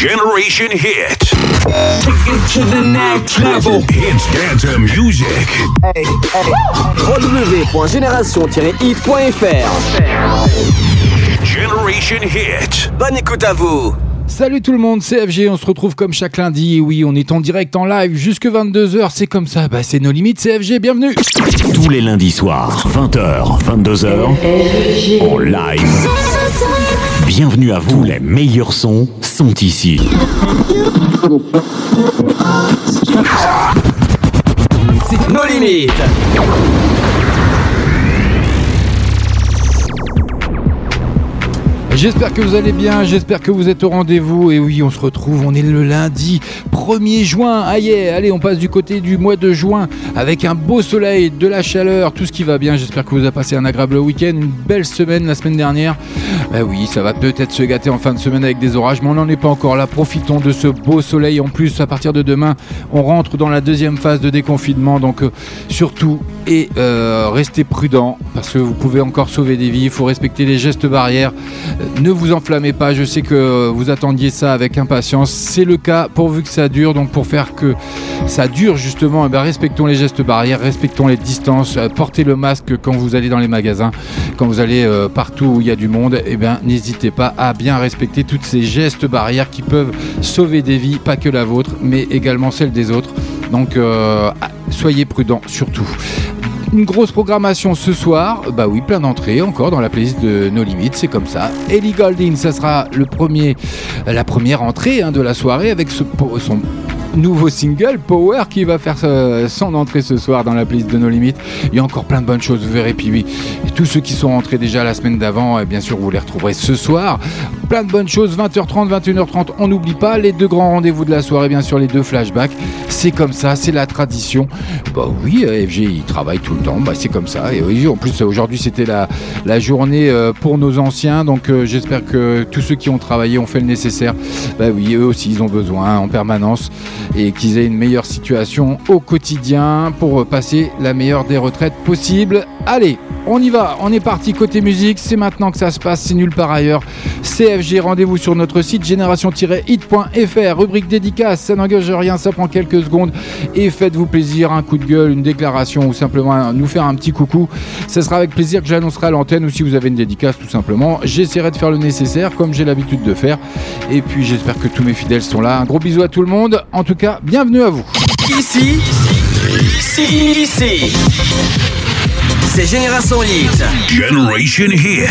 Generation Hit. Take it to the next level. Hits dance music. Hey, hey. www.génération-hit.fr Generation Hit. Bonne écoute à vous Salut tout le monde, c'est FG, on se retrouve comme chaque lundi. Et oui, on est en direct en live jusque 22h, c'est comme ça, bah c'est nos limites, c'est FG, bienvenue. Tous les lundis soirs, 20h, 22h, en live. Bienvenue à vous, les meilleurs sons sont ici. Nos limites J'espère que vous allez bien, j'espère que vous êtes au rendez-vous. Et oui, on se retrouve, on est le lundi 1er juin. Aïe, allez, on passe du côté du mois de juin avec un beau soleil, de la chaleur, tout ce qui va bien. J'espère que vous avez passé un agréable week-end, une belle semaine la semaine dernière. Bah oui, ça va peut-être se gâter en fin de semaine avec des orages, mais on n'en est pas encore là. Profitons de ce beau soleil. En plus, à partir de demain, on rentre dans la deuxième phase de déconfinement. Donc, euh, surtout, et euh, restez prudents parce que vous pouvez encore sauver des vies. Il faut respecter les gestes barrières. Euh, ne vous enflammez pas. Je sais que vous attendiez ça avec impatience. C'est le cas pourvu que ça dure. Donc, pour faire que ça dure justement, eh ben, respectons les gestes barrières, respectons les distances, euh, portez le masque quand vous allez dans les magasins, quand vous allez euh, partout où il y a du monde. Eh bien, n'hésitez pas à bien respecter tous ces gestes barrières qui peuvent sauver des vies, pas que la vôtre, mais également celle des autres. Donc, euh, soyez prudents surtout. Une grosse programmation ce soir, bah oui, plein d'entrées encore dans la playlist de No Limites, c'est comme ça. Ellie Goulding, ça sera le premier, la première entrée hein, de la soirée avec ce, son nouveau single Power qui va faire euh, son entrée ce soir dans la playlist de nos limites. Il y a encore plein de bonnes choses, vous verrez. Puis oui, tous ceux qui sont rentrés déjà la semaine d'avant, et bien sûr, vous les retrouverez ce soir. Plein de bonnes choses, 20h30, 21h30. On n'oublie pas les deux grands rendez-vous de la soirée, bien sûr, les deux flashbacks. C'est comme ça, c'est la tradition. Bah oui, euh, FG, il travaille tout le temps, bah, c'est comme ça. Et oui, en plus, aujourd'hui, c'était la, journée euh, pour nos anciens. Donc, j'espère que tous ceux qui ont travaillé ont fait le nécessaire. Bah oui, eux aussi, ils ont besoin en permanence et qu'ils aient une meilleure situation au quotidien pour passer la meilleure des retraites possible. Allez, on y va, on est parti côté musique, c'est maintenant que ça se passe, c'est nulle part ailleurs. CFG, rendez-vous sur notre site génération-hit.fr, rubrique dédicace, ça n'engage rien, ça prend quelques secondes et faites-vous plaisir, un coup de gueule, une déclaration ou simplement nous faire un petit coucou. Ce sera avec plaisir que j'annoncerai à l'antenne ou si vous avez une dédicace tout simplement. J'essaierai de faire le nécessaire comme j'ai l'habitude de faire et puis j'espère que tous mes fidèles sont là. Un gros bisou à tout le monde, en tout cas, bienvenue à vous. Ici, ici, ici. C'est Génération Hit. Generation Hit.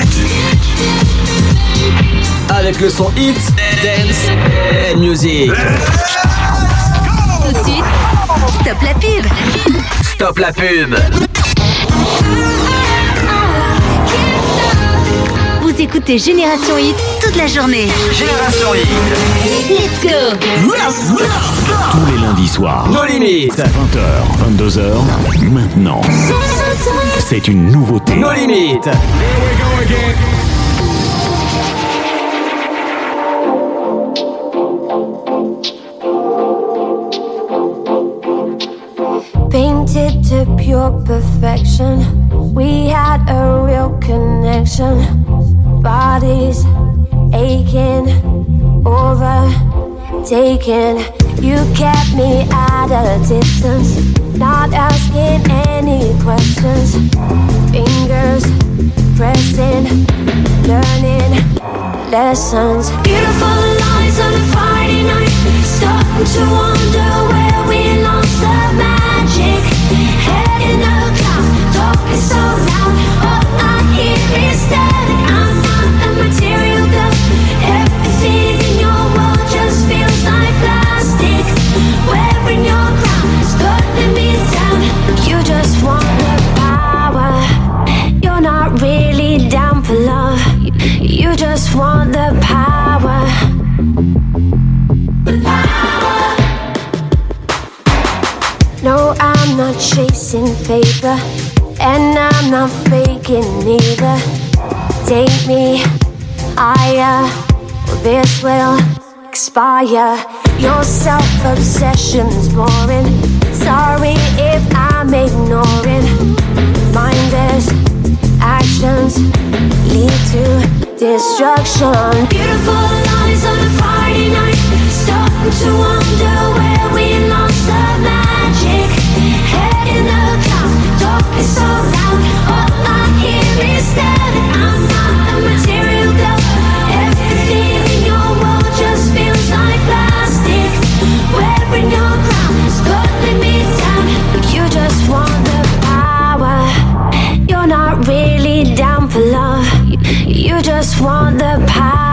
Avec le son Hit, Dance et Music. Tout de suite, stop la pub. Stop la pub. Vous écoutez Génération Hit toute la journée. Génération Hit. Let's go Tous les lundis soirs, Nos limites. 20h, 22h, maintenant. C'est une nouveauté. Nos limites. Painted to pure perfection. We had a real connection. Bodies aching, overtaken. You kept me at a distance, not asking any questions. Fingers pressing, learning lessons. Beautiful lies on a Friday night. Starting to wonder where we lost the magic. Head in the clouds, talking so loud. Just want the power. You're not really down for love. You just want the power. No, I'm not chasing paper, and I'm not faking either. Take me higher, or this will expire. Your self obsession's boring. Sorry if I'm ignoring. Mindless actions lead to destruction. Beautiful lies on a Friday night. Starting to wonder where we lost the magic. Head in the clouds, talk is so loud. All I hear is static. I'm not You just want the power.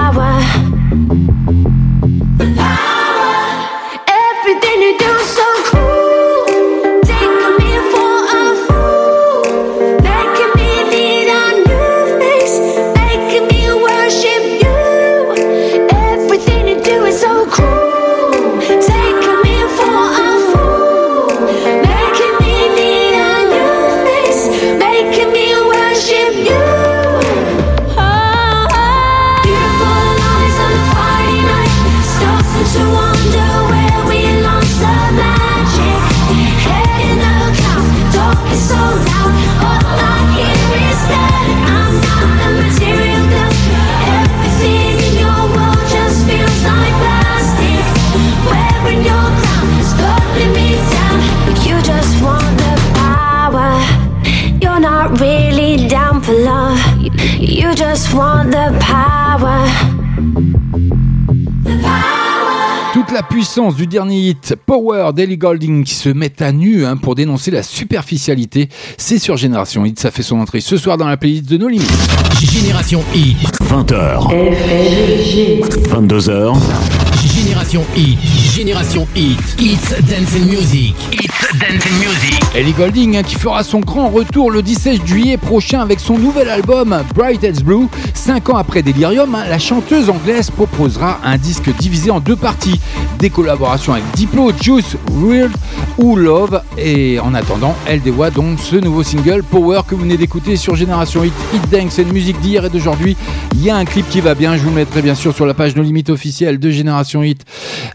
Puissance du dernier hit Power d'Ellie Golding qui se met à nu hein, pour dénoncer la superficialité, c'est sur Génération Hit. Ça fait son entrée ce soir dans la playlist de nos limites. Génération Hit. 20h. 22h. Génération Hit, Génération Hit, It's Dance and Music, It's Dance and Music. Ellie Golding hein, qui fera son grand retour le 17 juillet prochain avec son nouvel album Bright as Blue. Cinq ans après Delirium, hein, la chanteuse anglaise proposera un disque divisé en deux parties. Des collaborations avec Diplo, Juice, Weird ou Love. Et en attendant, elle dévoile donc ce nouveau single Power que vous venez d'écouter sur Génération Hit. Hit Dance, une musique d'hier et d'aujourd'hui. Il y a un clip qui va bien, je vous mettrai bien sûr sur la page No Limites officielle de Génération Hit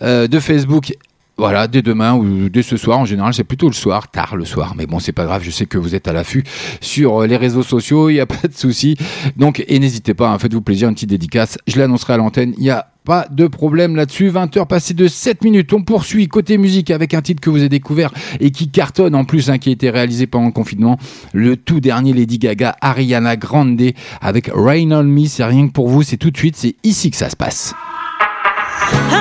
euh, de Facebook. Voilà, dès demain ou dès ce soir, en général, c'est plutôt le soir, tard le soir. Mais bon, c'est pas grave, je sais que vous êtes à l'affût sur euh, les réseaux sociaux, il n'y a pas de souci. Donc, et n'hésitez pas, hein, faites-vous plaisir, une petite dédicace. Je l'annoncerai à l'antenne, il y a pas de problème là-dessus. 20h passées de 7 minutes. On poursuit côté musique avec un titre que vous avez découvert et qui cartonne en plus, hein, qui a été réalisé pendant le confinement. Le tout dernier Lady Gaga, Ariana Grande avec Rain Me. C'est rien que pour vous, c'est tout de suite, c'est ici que ça se passe. For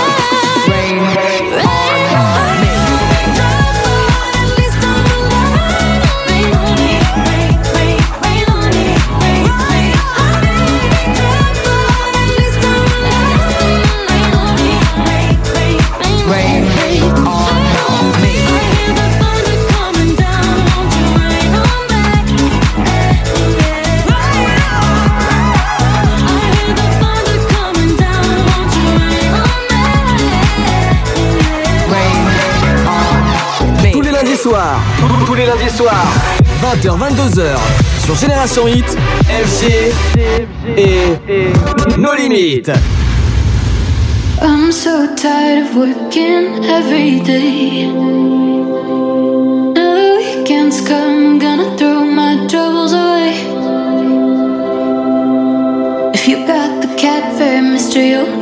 Les lundis soirs, 20h, 22h, sur Génération Hit, FG et nos limites. I'm so tired of working every day. Now the weekends come, I'm gonna throw my troubles away. If you got the cat fair, mister, you'll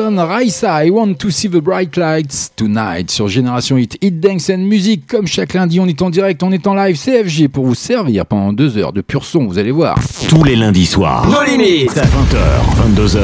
Raisa, I want to see the bright lights tonight sur Génération Hit. Hit Dance and Music, comme chaque lundi, on est en direct, on est en live CFG pour vous servir pendant deux heures de pur son, vous allez voir. Tous les lundis soirs. Nos limites. 20h, 22h.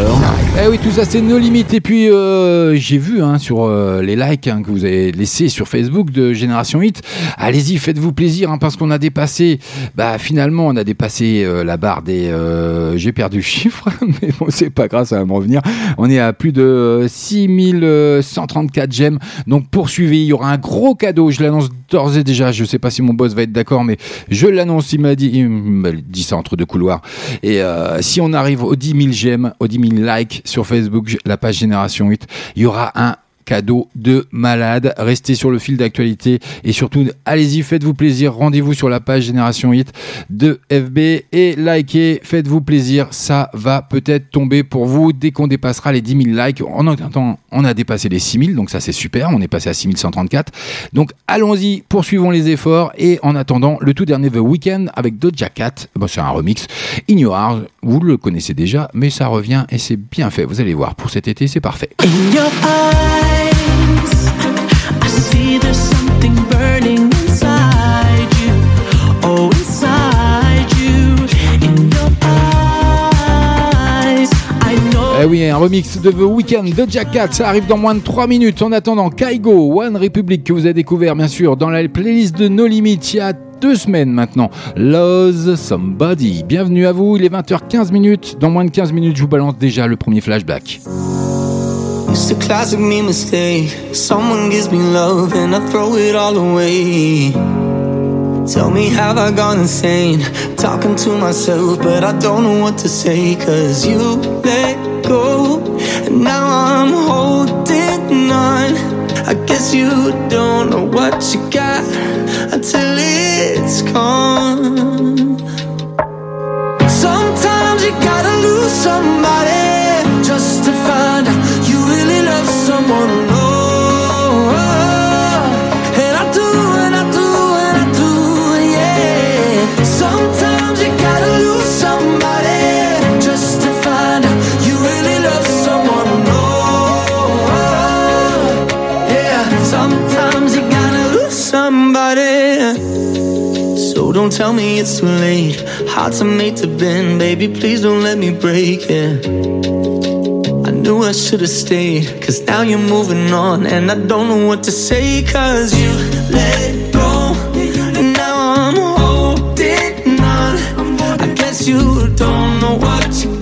Eh oui, tout ça c'est nos limites. Et puis euh, j'ai vu hein, sur euh, les likes hein, que vous avez laissés sur Facebook de Génération Hit. Allez-y, faites-vous plaisir hein, parce qu'on a dépassé. Bah finalement, on a dépassé euh, la barre des. euh, j'ai perdu le chiffre, mais bon, c'est pas grave, ça va me revenir. On est à plus de euh, 6134 j'aime. Donc poursuivez, il y aura un gros cadeau. Je l'annonce d'ores et déjà. Je sais pas si mon boss va être d'accord, mais je l'annonce. Il m'a dit, il m'a dit ça entre deux couloirs. Et euh, si on arrive aux 10 000 j'aime, aux 10 000 likes sur Facebook, la page Génération 8, il y aura un cadeau de malade. Restez sur le fil d'actualité et surtout, allez-y, faites-vous plaisir. Rendez-vous sur la page Génération Hit de FB et likez, faites-vous plaisir. Ça va peut-être tomber pour vous dès qu'on dépassera les 10 000 likes. En attendant, on a dépassé les 6 000, donc ça c'est super. On est passé à 6 134. Donc allons-y, poursuivons les efforts et en attendant, le tout dernier The Weeknd avec Doja Cat. Bon, c'est un remix. Heart, vous le connaissez déjà, mais ça revient et c'est bien fait. Vous allez voir, pour cet été, c'est parfait. Eh oui, un remix de The Weeknd de Jack ça arrive dans moins de 3 minutes. En attendant, Kaigo, One Republic, que vous avez découvert bien sûr dans la playlist de No Limit. Il y a deux semaines maintenant. Lose Somebody. Bienvenue à vous, il est 20h15 minutes. Dans moins de 15 minutes, je vous balance déjà le premier flashback. It's a classic me mistake. Someone gives me love and I throw it all away. Tell me, have I gone insane? Talking to myself, but I don't know what to say. Cause you let go, and now I'm holding on. I guess you don't know what you got until it's gone. Sometimes you gotta lose somebody just to find out you really love someone. Tell me it's too late. Hearts are made to bend, baby. Please don't let me break it. I knew I should have stayed, cause now you're moving on. And I don't know what to say, cause you let it go. And now I'm holding on. I guess you don't know what you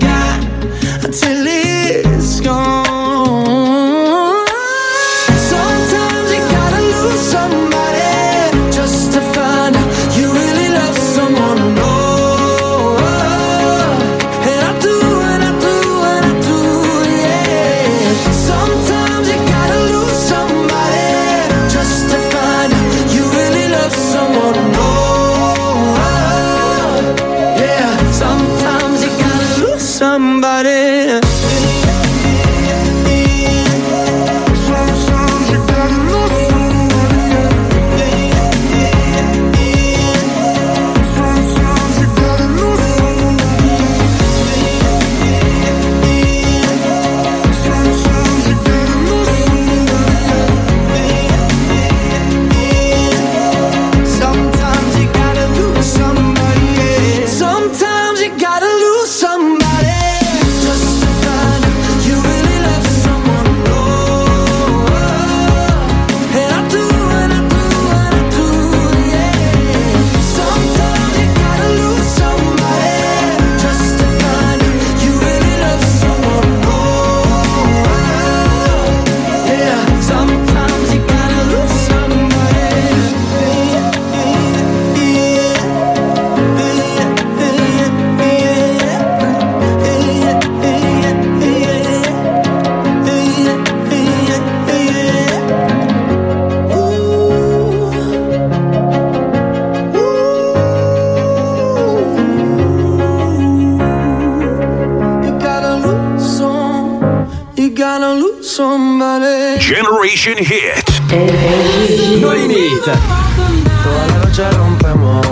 No Limit. Toda la noche rompemos,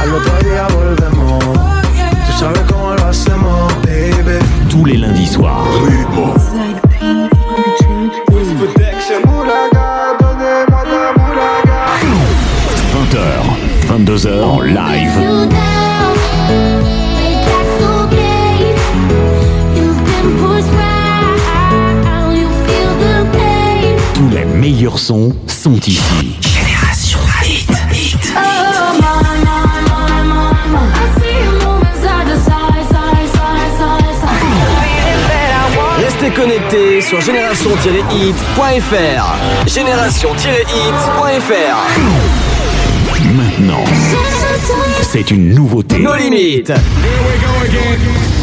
al otro día volvemos. Tú sabes cómo lo hacemos, baby. Tous les lundis soirs. 20h, 22h en live. Tous les meilleurs sons sont ici. Restez connectés sur génération-hit.fr. Génération-hit.fr. Maintenant, c'est une nouveauté. No limites. I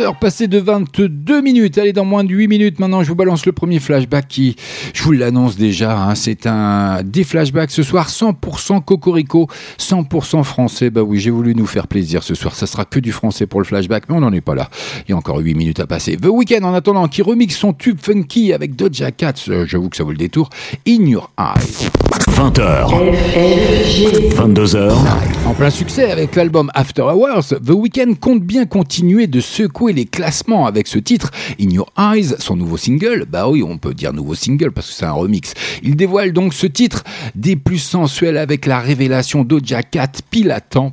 20h passées de 22 minutes. Allez, dans moins de 8 minutes, maintenant, je vous balance le premier flashback qui, je vous l'annonce déjà, hein, c'est un des flashbacks ce soir 100% cocorico, 100% français. Bah oui, j'ai voulu nous faire plaisir ce soir. Ça sera que du français pour le flashback, mais on n'en est pas là. Il y a encore 8 minutes à passer. The Weeknd, en attendant, qui remixe son tube funky avec Doja Cat. Euh, J'avoue que ça vaut le détour. In Your Eyes. 20h. 22h. En plein succès avec l'album After Hours, The Weeknd compte bien continuer de secouer les classements avec ce titre, In Your Eyes, son nouveau single. Bah oui, on peut dire nouveau single parce que c'est un remix. Il dévoile donc ce titre des plus sensuels avec la révélation Doja Cat pile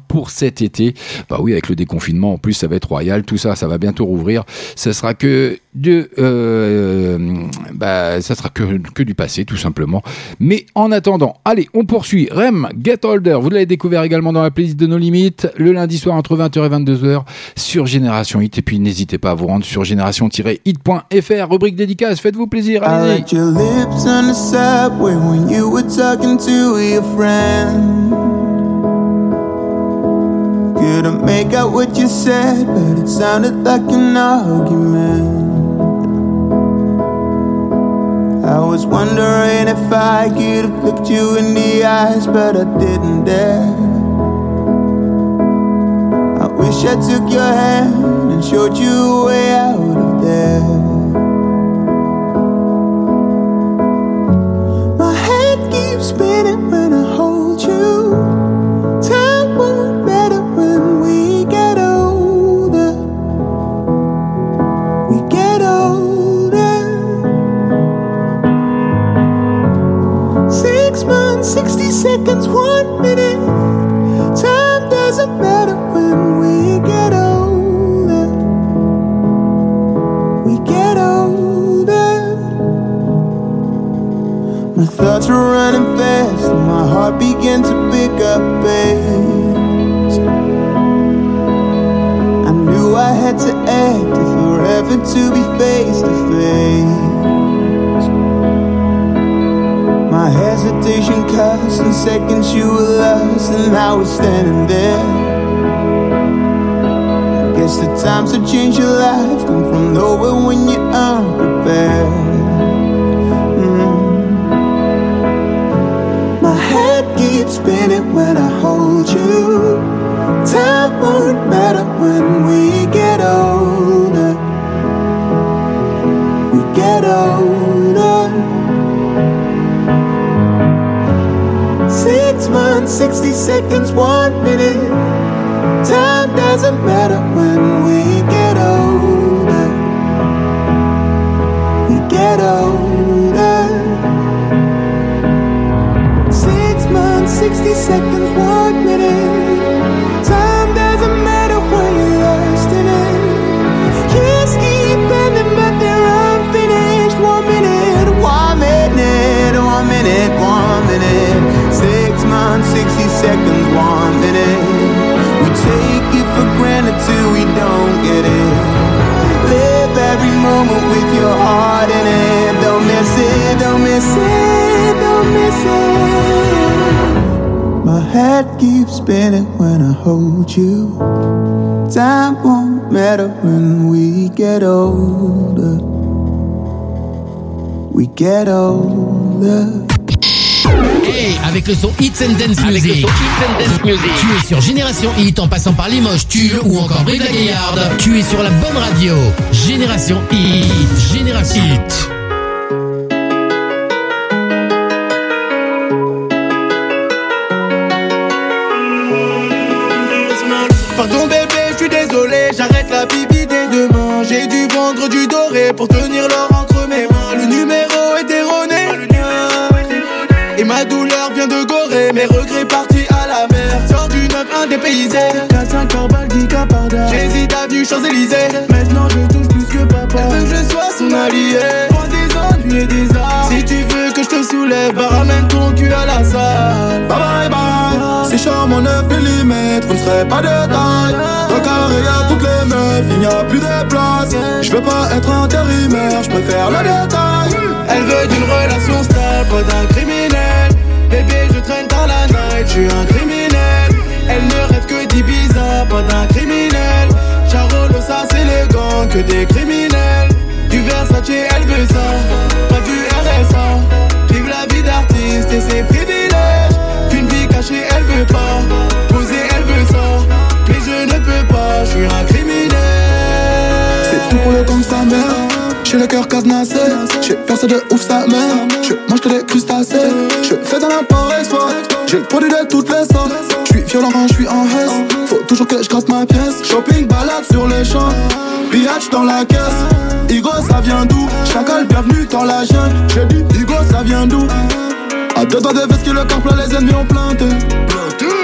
pour cet été. Bah oui, avec le déconfinement en plus, ça va être royal. Tout ça, ça va bientôt rouvrir. Ça sera que de, euh, bah, ça sera que, que du passé, tout simplement. Mais en attendant, allez, on poursuit. Rem, Get Older, vous l'avez découvert également dans la playlist de nos limites, le lundi soir entre 20h et 22h sur Génération Hit. Et puis n'hésitez pas à vous rendre sur génération-hit.fr, rubrique dédicace, faites-vous plaisir, I allez-y. liked your lips on the subway when you were talking to your friend. Couldn't make out what you said, but it sounded like an argument. I was wondering if I could have looked you in the eyes, but I didn't dare. Wish I took your hand and showed you a way out of there. My head keeps spinning when I hold you. Time won't matter when we get older. We get older. Six months, 60 seconds, one minute. Time doesn't matter My thoughts were running fast, and my heart began to pick up pace. I knew I had to act if forever to be face to face. My hesitation cost, and seconds you were lost, and I was standing there. I guess the times that change your life come from nowhere when you aren't keeps spinning when I hold you. Time won't matter when we get older. We get older. Six months, 60 seconds, one minute. Time doesn't matter when we get older. We get older. 60 seconds, one minute. Keeps spinning when I hold you. Time won't matter when we get older. We get older. Hey, avec le son Hits and Dance Music. Tu es sur Génération Hit en passant par Limoges, Tulle ou encore Brive la Gaillarde. Tu es sur la bonne radio. Génération Hit. Génération Hit. J'ai dû vendre du doré pour tenir l'or entre mes mains. Le numéro est erroné. Et ma douleur vient de Gorée, mes regrets partis à la mer. Sors du 9-1 dépaysé. 4-5 par balle, 10 par J'hésite à du Champs-Élysées. Maintenant je touche plus que papa. Elle veut que je sois son allié? Prends des ennuis et des arts. Si tu veux que je te soulève, bah ramène ton cul à la salle. Bye bye bye. C'est charmant 9 mm, vous ne serez pas de taille. Y'a toutes les meufs, il n'y a plus de place. Je veux pas être intérimaire, je préfère le détail. Elle veut d'une relation stable, pas d'un criminel. Bébé, je traîne dans la night, je suis un criminel. Elle ne rêve que d'Ibiza, pas d'un criminel. Charolo, ça c'est le gang, que des criminels. Du Versace, elle veut ça, pas du RSA. Vive la vie d'artiste et ses privilèges. Qu'une vie cachée, elle veut pas. Suis. C'est tout pour le gangsta mère. J'ai le cœur cadenassé, j'ai percé de ouf sa mère. Je mange que des crustacés, je fais dans l'import export. J'ai le produit de toutes les sortes. Je suis violent quand je suis en hesse. Faut toujours que je gratte ma pièce. Shopping, balade sur les champs. Biatch dans la caisse. Igo, ça vient d'où? Chacal, bienvenue dans la jungle. J'ai dit, Igo, ça vient d'où? À deux doigts de veste le corps plein, les ennemis ont planté.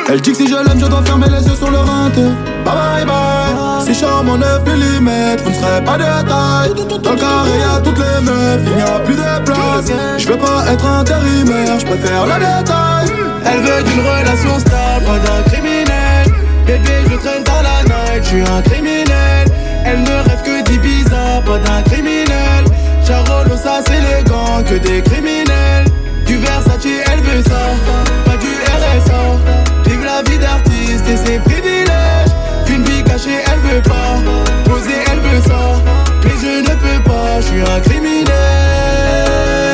Elle dit que si je l'aime, je dois fermer les yeux sur le rinté. Bye bye bye. Si charmant 9 mm, vous ne serez pas de taille. Dans le carré, y'a toutes les meufs, il n'y a plus de place. Je veux pas être intérimaire, je préfère le détail. Elle veut d'une relation stable, pas d'un criminel. Bébé, je traîne dans la night, je suis un criminel. Elle ne rêve que d'Ibiza, pas d'un criminel. Charolo, ça c'est le gang, que des criminels. Du Versace, elle veut ça, pas du RSA. Vie d'artiste et ses privilèges. Qu'une vie cachée, elle veut pas. Poser, elle veut ça. Mais je ne peux pas, je suis un criminel.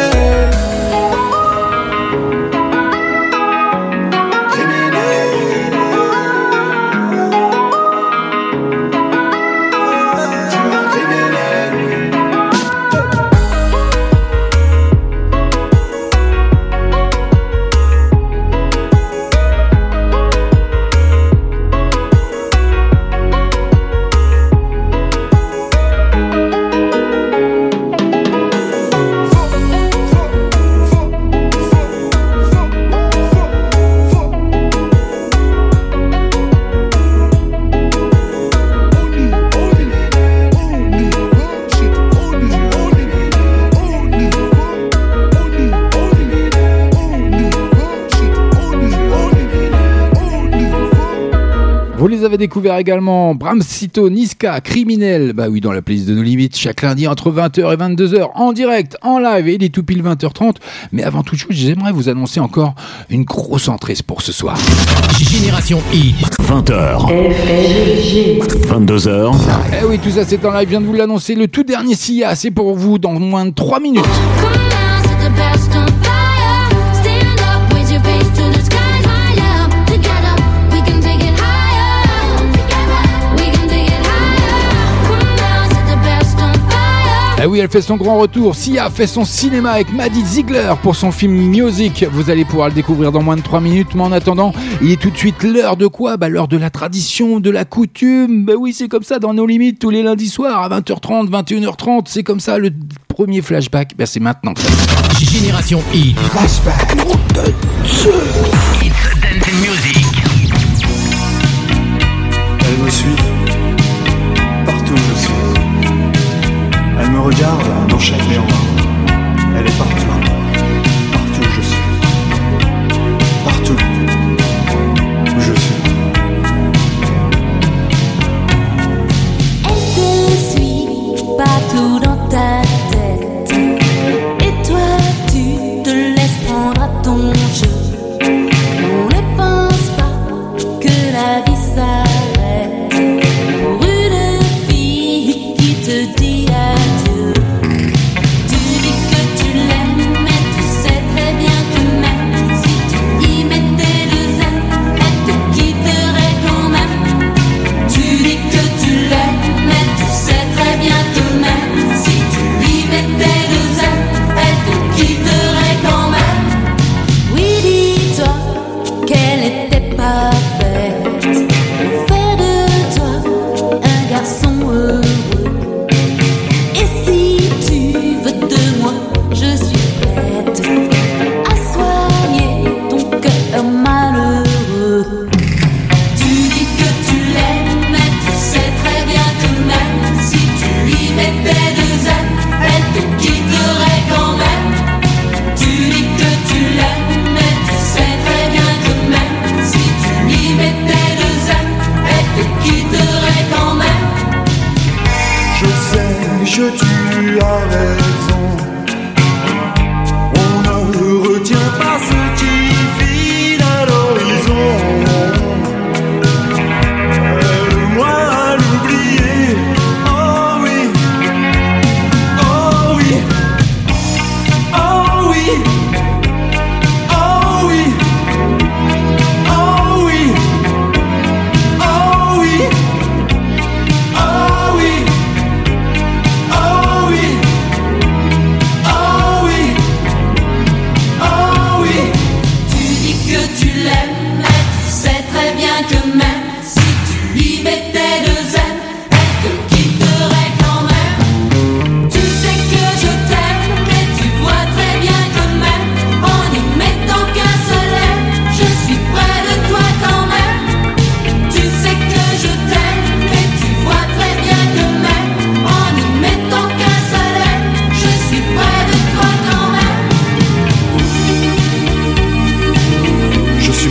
Vous avez découverts également, Bram Sito, Niska, Criminel, bah oui, dans la playlist de nos limites, chaque lundi entre 20h et 22h, en direct, en live, et il est tout pile 20h30. Mais avant toute chose, j'aimerais vous annoncer encore une grosse entrée pour ce soir. Génération Hit. 20h. 22h. Eh oui, tout ça c'est en live, je viens de vous l'annoncer, le tout dernier SIA, c'est pour vous dans moins de 3 minutes. Eh oui, elle fait son grand retour. Sia fait son cinéma avec Maddie Ziegler pour son film Music. Vous allez pouvoir le découvrir dans moins de 3 minutes. Mais en attendant, il est tout de suite l'heure de quoi? Bah l'heure de la tradition, de la coutume. Bah oui, c'est comme ça dans nos limites tous les lundis soirs à 20h30, 21h30. C'est comme ça le premier flashback. Bah c'est maintenant. Génération Hit. Flashback. Hit Dance Music. Elle me suit Regarde dans chaque miroir.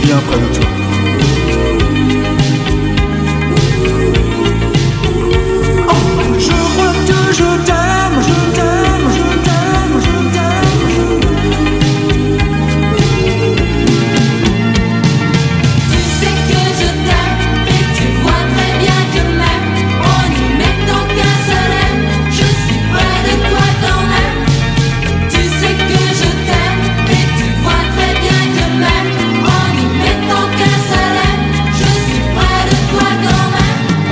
Je suis bien près de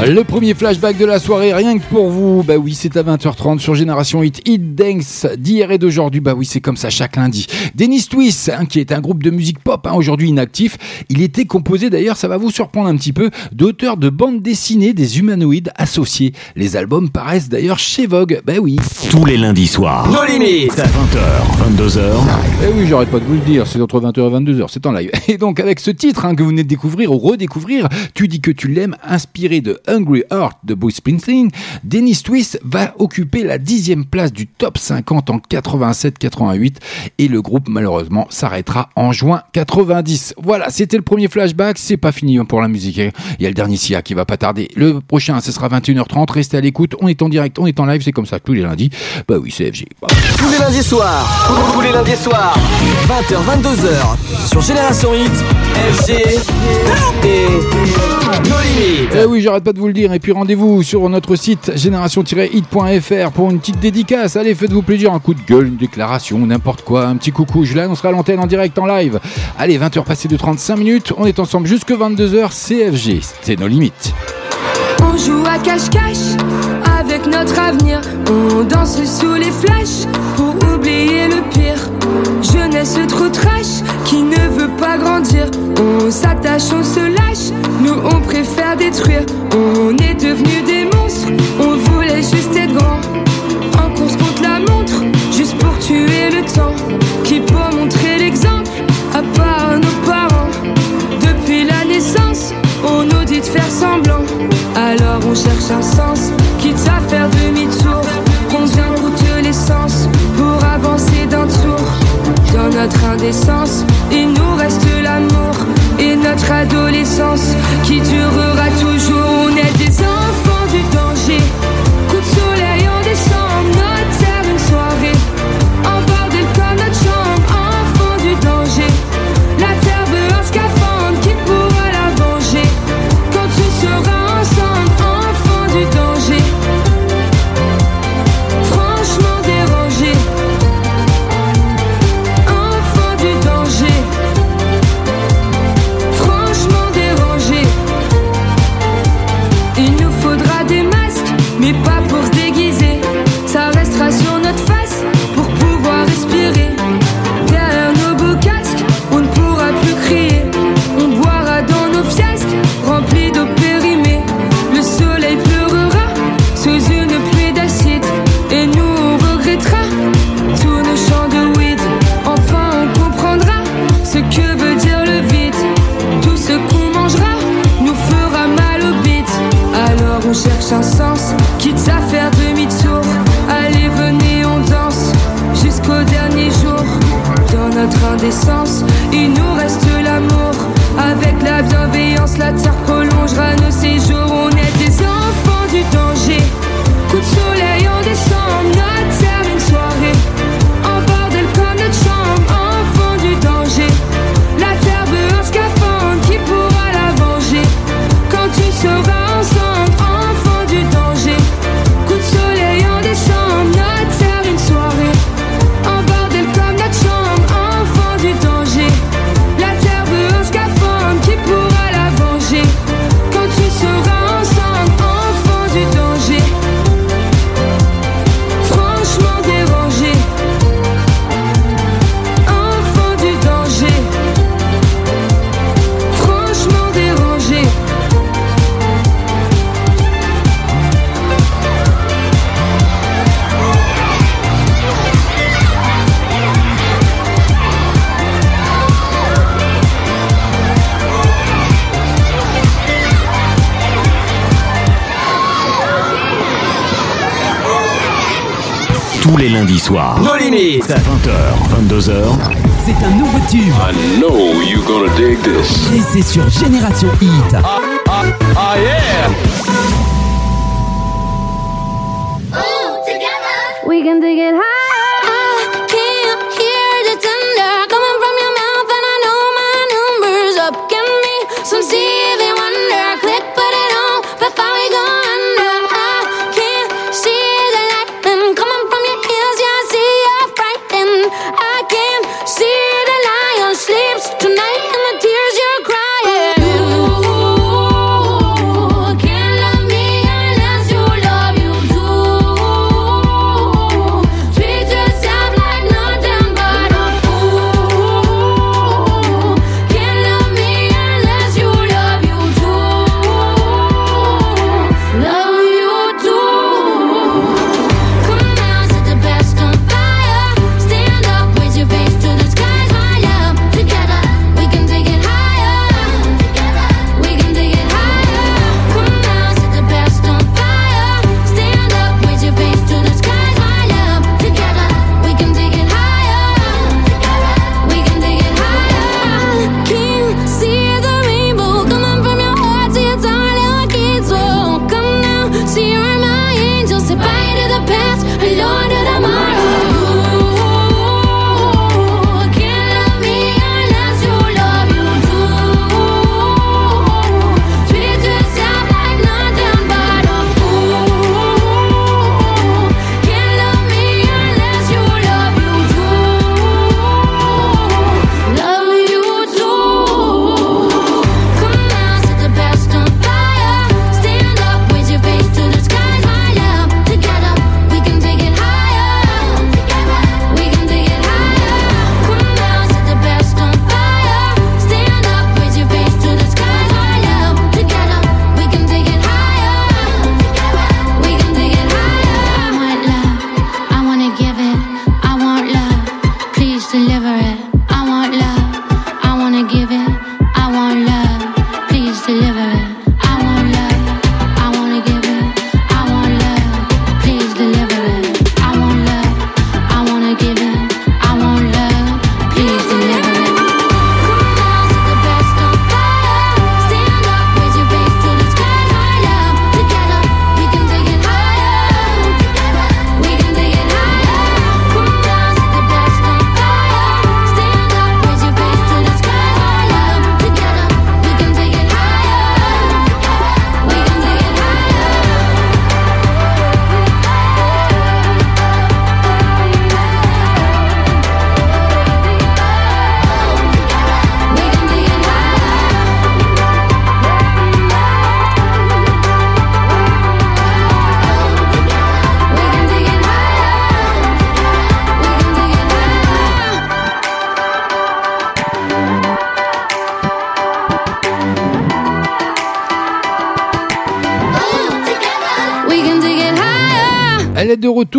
Le premier flashback de la soirée, rien que pour vous. Bah oui, c'est à 20h30 sur Génération Hit. Hit Dance d'hier et d'aujourd'hui. Bah oui, c'est comme ça chaque lundi. Dennis Twist, hein, qui est un groupe de musique pop, hein, aujourd'hui inactif. Il était composé d'ailleurs, ça va vous surprendre un petit peu, d'auteurs de bandes dessinées des humanoïdes associés. Les albums paraissent d'ailleurs chez Vogue. Bah oui. Tous les lundis soirs. Nos limites. 20h, 22h. Eh oui, j'arrête pas de vous le dire, c'est entre 20h et 22h, c'est en live. Et donc avec ce titre hein, que vous venez de découvrir ou redécouvrir, tu dis que tu l'aimes, inspiré de Hungry Heart de Bruce Springsteen, Dennis Twist va occuper la dixième place du top 50 en 87-88 et le groupe malheureusement s'arrêtera en juin 90. Voilà, c'était le premier flashback, c'est pas fini pour la musique. Il y a le dernier SIA qui va pas tarder. Le prochain, ce sera 21h30, restez à l'écoute, on est en direct, on est en live, c'est comme ça tous les lundis. Bah oui, c'est FG. Tous les lundis soirs, tous les lundis soirs, 20h, 22h, sur Génération Hit, FG et Nos Limites. Eh oui, j'arrête pas de vous le dire. Et puis rendez-vous sur notre site génération-hit.fr pour une petite dédicace. Allez, faites-vous plaisir, un coup de gueule, une déclaration, n'importe quoi, un petit coucou. Je l'annoncerai à l'antenne en direct, en live. Allez, 20h passées de 35 minutes, on est ensemble jusque 22h. CFG, c'est nos limites. On joue à cache-cache avec notre avenir. On danse sous les flashs pour oublier le pire. Jeunesse trop trash qui ne veut pas grandir. On s'attache, on se lâche, nous on préfère détruire. On est devenus des monstres, on voulait juste être grand. En course contre la montre, juste pour tuer le temps Alors on cherche un sens, quitte à faire demi-tour. On vient coûte l'essence pour avancer d'un tour. Dans notre indécence, il nous reste l'amour et notre adolescence qui durera toujours. On est des anges. Il nous reste l'amour. Avec la bienveillance, la terre prolongera nos séjours. soir. No limites. 20h, 22h. C'est un nouveau tube. I know you gonna dig this. Et c'est sur Génération Hit. Ah, ah, ah yeah.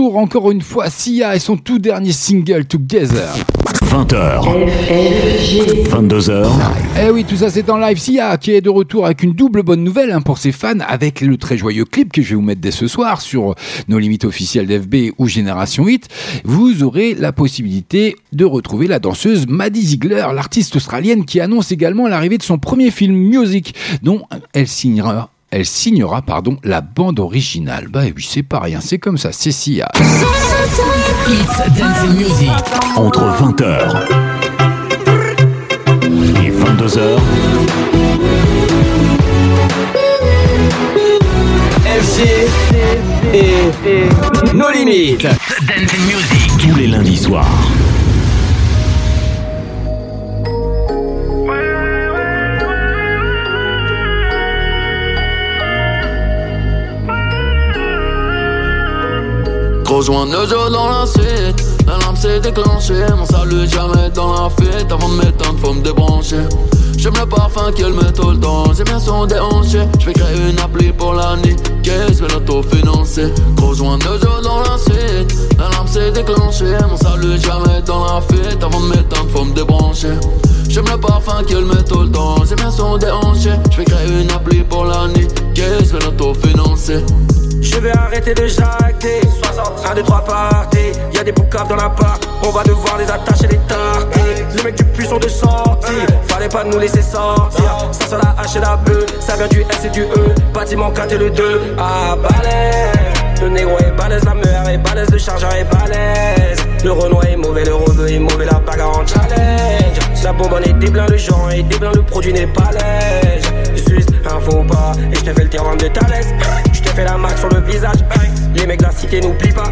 Retour encore une fois, Sia et son tout dernier single Together. 20h. 22h. Eh oui, tout ça c'est en live. Sia qui est de retour avec une double bonne nouvelle hein, pour ses fans avec le très joyeux clip que je vais vous mettre dès ce soir sur nos limites officielles d'FB ou Génération 8. Vous aurez la possibilité de retrouver la danseuse Maddie Ziegler, l'artiste australienne qui annonce également l'arrivée de son premier film Music dont elle signera elle signera pardon la bande originale. Bah oui, c'est pas rien, c'est comme ça, c'est Sia. It's Dancing Music. Entre 20h et 22h. FG et nos limites. Music. Tous les lundis soirs. Rejoins Nojo dans la suite. L'alarme s'est déclenchée Mon salut jamais dans la fuite. Avant de m'éteindre faut me débrancher J'aime le parfum qu'elle met tout le temps. J'aime bien son déhanché. J'vais créer une appli pour la nuit Qu'est-ce vais l'autofinancer. Rejoins Nojo dans la suite. L'alarme s'est déclenchée. Mon salut jamais dans la fuite. Avant de m'éteindre faut me débrancher. J'aime le parfum qu'elle met tout le temps. J'aime bien son déhanché. J'vais créer une appli pour la nuit Qu'est-ce vais l'autofinancer. Je vais arrêter de jacter. 1, 2, 3 parties. Y'a des boucaves dans la part. On va devoir les attacher les tarter. Le mec du puissant de sortie. Fallait pas nous laisser sortir Ça sur la H et la B Ça vient du S et du E. Bâtiment 4 et le 2 Ah balèze Le négro est balèze La meilleure est balèze Le chargeur est balèze. Le Renoir est mauvais Le rebeu est mauvais La bagarre en challenge. La bonbonne est déblin Le genre est déblin Le produit n'est pas lège Juste un faux pas Et je te fais le terrain de Thalès Je te fais la marque sur le visage. Les mecs de la cité n'oublient pas.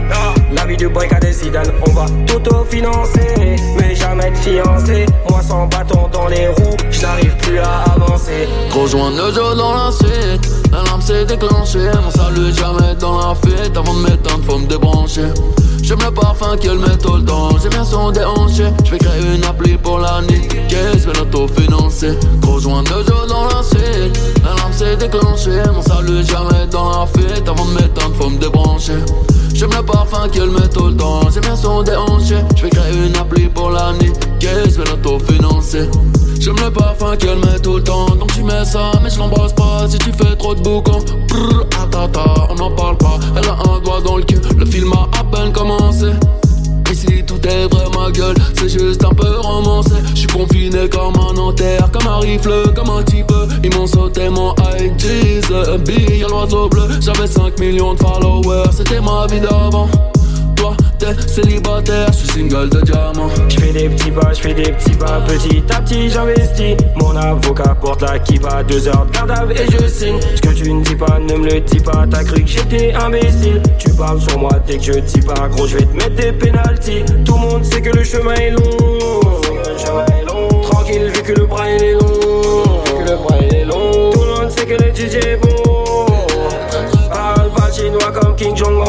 La vie du break à des Zidane On va t'auto-financer. Mais jamais te fiancer Moi sans bâton dans les roues Je n'arrive plus à avancer. Rejoins Nojo dans la suite L'alarme s'est déclenchée. Mon salut jamais dans la Avant de m'éteindre faut me débrancher. J'aime le parfum qu'elle met tout le temps. J'aime bien son déhanché. J'vais créer une appli pour la nuit Qu'est-ce vais l'autofinancer. Rejoins Nojo dans la suite. L'alarme s'est déclenchée. Mon salut jamais dans la fuite. Avant de m'éteindre faut me débrancher. J'aime le parfum qu'elle met tout le temps. J'aime bien son déhanché. J'vais créer une appli pour la nuit Qu'est-ce vais l'autofinancer. J'aime le parfum qu'elle met tout le temps. Donc tu mets ça mais je l'embrasse pas. Si tu fais trop de boucans Brrr, atata, on n'en parle pas a un doigt dans le cul. Le film a à peine commencé. Ici tout est vrai ma gueule C'est juste un peu romancé. Je suis confiné comme un enterre Comme un rifle, comme un type. Ils m'ont sauté mon IG The bee, y'a l'oiseau bleu. J'avais 5 millions de followers C'était ma vie d'avant T'es célibataire Je suis single de diamant. Je fais des petits pas, je fais des petits pas Petit à petit j'investis. Mon avocat porte la kippa Deux heures de garde et je signe. Ce que tu ne dis pas ne me le dis pas T'as cru que j'étais imbécile. Tu parles sur moi dès que je dis pas Gros je vais te mettre des pénalties. Tout le monde sait que le chemin est long. Tranquille vu que le bras il est long. Vu que le bras est long. Tout le monde sait que le est bon chinois comme King Jong-un.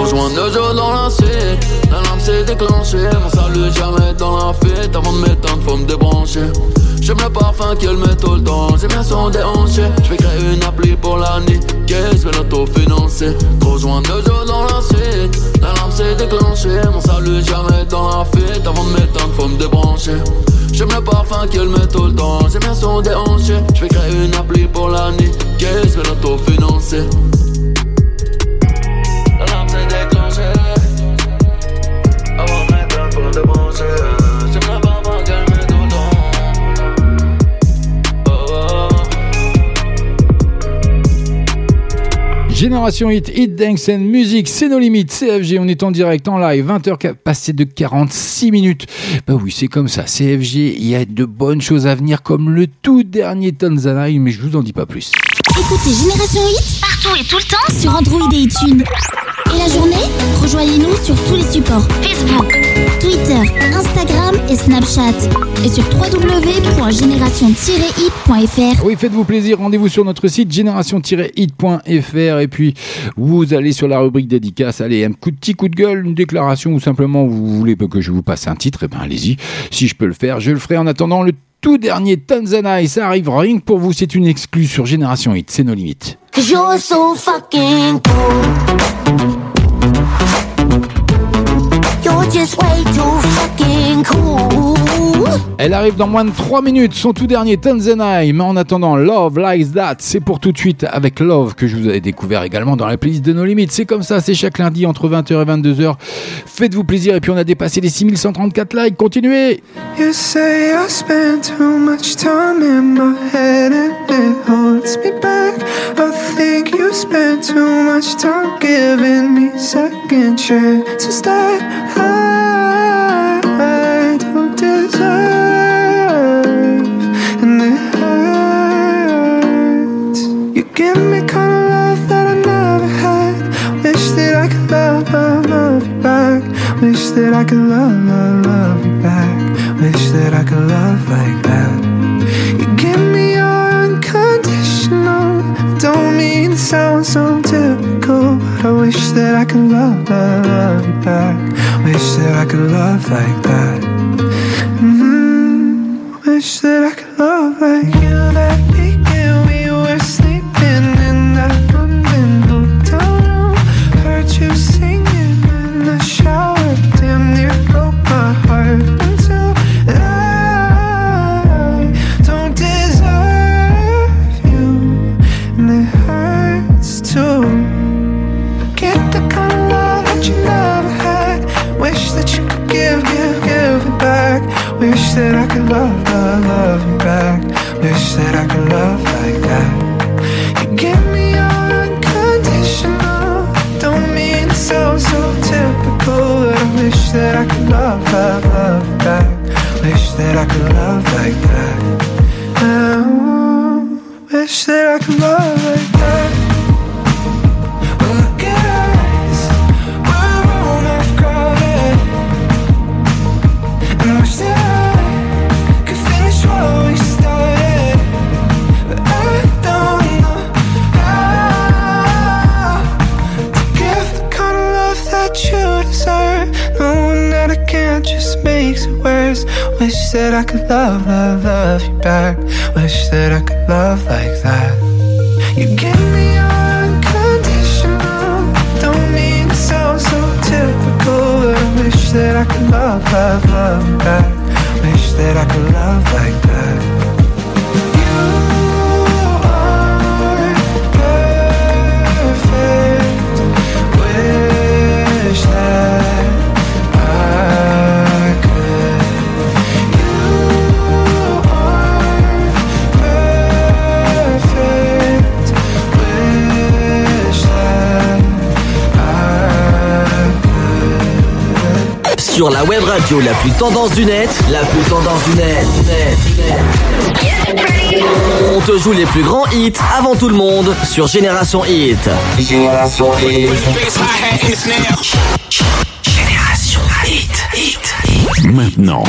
Rejoins Nojo dans la suite L'alarme s'est déclenchée. Mon salut jamais dans la fuite Avant de m'éteindre faut me débrancher J'aime le parfum qu'elle met tout le temps. J'aime bien son déhanché J'vais créer une appli pour la nuit Qu'est-ce vais l'autofinancer. Rejoins Nojo dans la suite s'est déclenchée Mon salut jamais dans la fuite Avant de m'éteindre faut me débrancher. J'aime le parfum qu'elle met tout le temps. J'aime bien son déhanché. J'vais créer une appli pour la nuit Qu'est-ce vais l'autofinancer. L'alarme Génération Hit, Hit Dance and Music, c'est nos limites, CFG, on est en direct, en live, 20h passé de 46 minutes. Bah oui, c'est comme ça, CFG, il y a de bonnes choses à venir comme le tout dernier Tanzania, mais je vous en dis pas plus. Écoutez Génération Hit partout et tout le temps sur Android et iTunes. Et la journée, rejoignez-nous sur tous les supports Facebook, Twitter, Instagram et Snapchat. Et sur www.génération-hit.fr. Oui, faites-vous plaisir, rendez-vous sur notre site génération-hit.fr et puis vous allez sur la rubrique dédicace, allez, un coup de petit coup de gueule, une déclaration ou simplement vous voulez que je vous passe un titre, et ben allez-y. Si je peux le faire, je le ferai en attendant le tout dernier Tanzania et ça arrive rien que pour vous, c'est une exclue sur Génération Hit, c'est nos limites. Cause you're so fucking cool. You're just way too fucking cool. Elle arrive dans moins de 3 minutes, son tout dernier Tanzanite. Mais en attendant, Love Likes That, c'est pour tout de suite avec Love que je vous ai découvert également dans la playlist de nos limites. C'est comme ça, c'est chaque lundi entre 20h et 22h. Faites-vous plaisir et puis on a dépassé les 6134 likes. Continuez! You say I spend too much time in my head and it holds me back. I think you spend too much time giving me second chances that I, love, love, love you back. Wish that I could love, love, love you back. Wish that I could love like that. You give me your unconditional. Don't mean to sound so typical, but I wish that I could love, love, love you back. Wish that I could love like that. hmm Wish that I could love like you. That that I could love, love, love you back. Wish that I could love like that. You give me unconditional. Don't mean to sound so typical, but I wish that I could love, love, love you back. Wish that I could love like that. Oh, wish that I could love love, love, love you back. Wish that I could love like la web radio la plus tendance du net, la plus tendance du net, net, net. On te joue les plus grands hits avant tout le monde sur Génération Hit. Génération Hit. Génération Hit. Hit. Maintenant,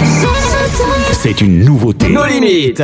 c'est une nouveauté. Nos limites.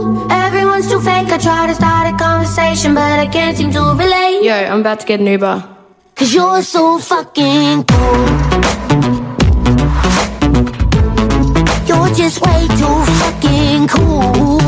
everyone's too fake. I try to start a conversation, but I can't seem to relate. Yo, I'm about to get an Uber. Cause you're so fucking cool. You're just way too fucking cool.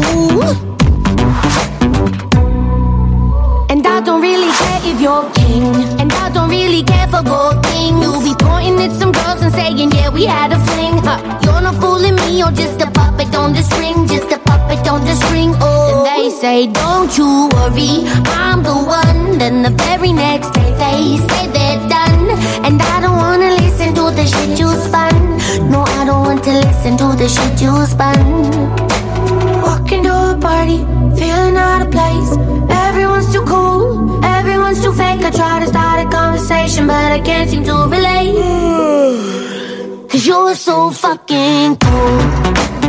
And I don't really care if you're king. And I don't really care for gold things. You'll be pointing at some girls and saying, yeah, we had a fling. Huh. You're not fooling me, you're just a puppet on the string. Just a puppet on the string. Oh, and they say, don't you worry, I'm the one. Then the very next day they say they're done. And I don't wanna listen to the shit you spun. No, I don't want to listen to the shit you spun. Walking to a party, feeling out of place. Everyone's too cool, everyone's too fake. I try to start a conversation, but I can't seem to relate. Cause you're so fucking cool.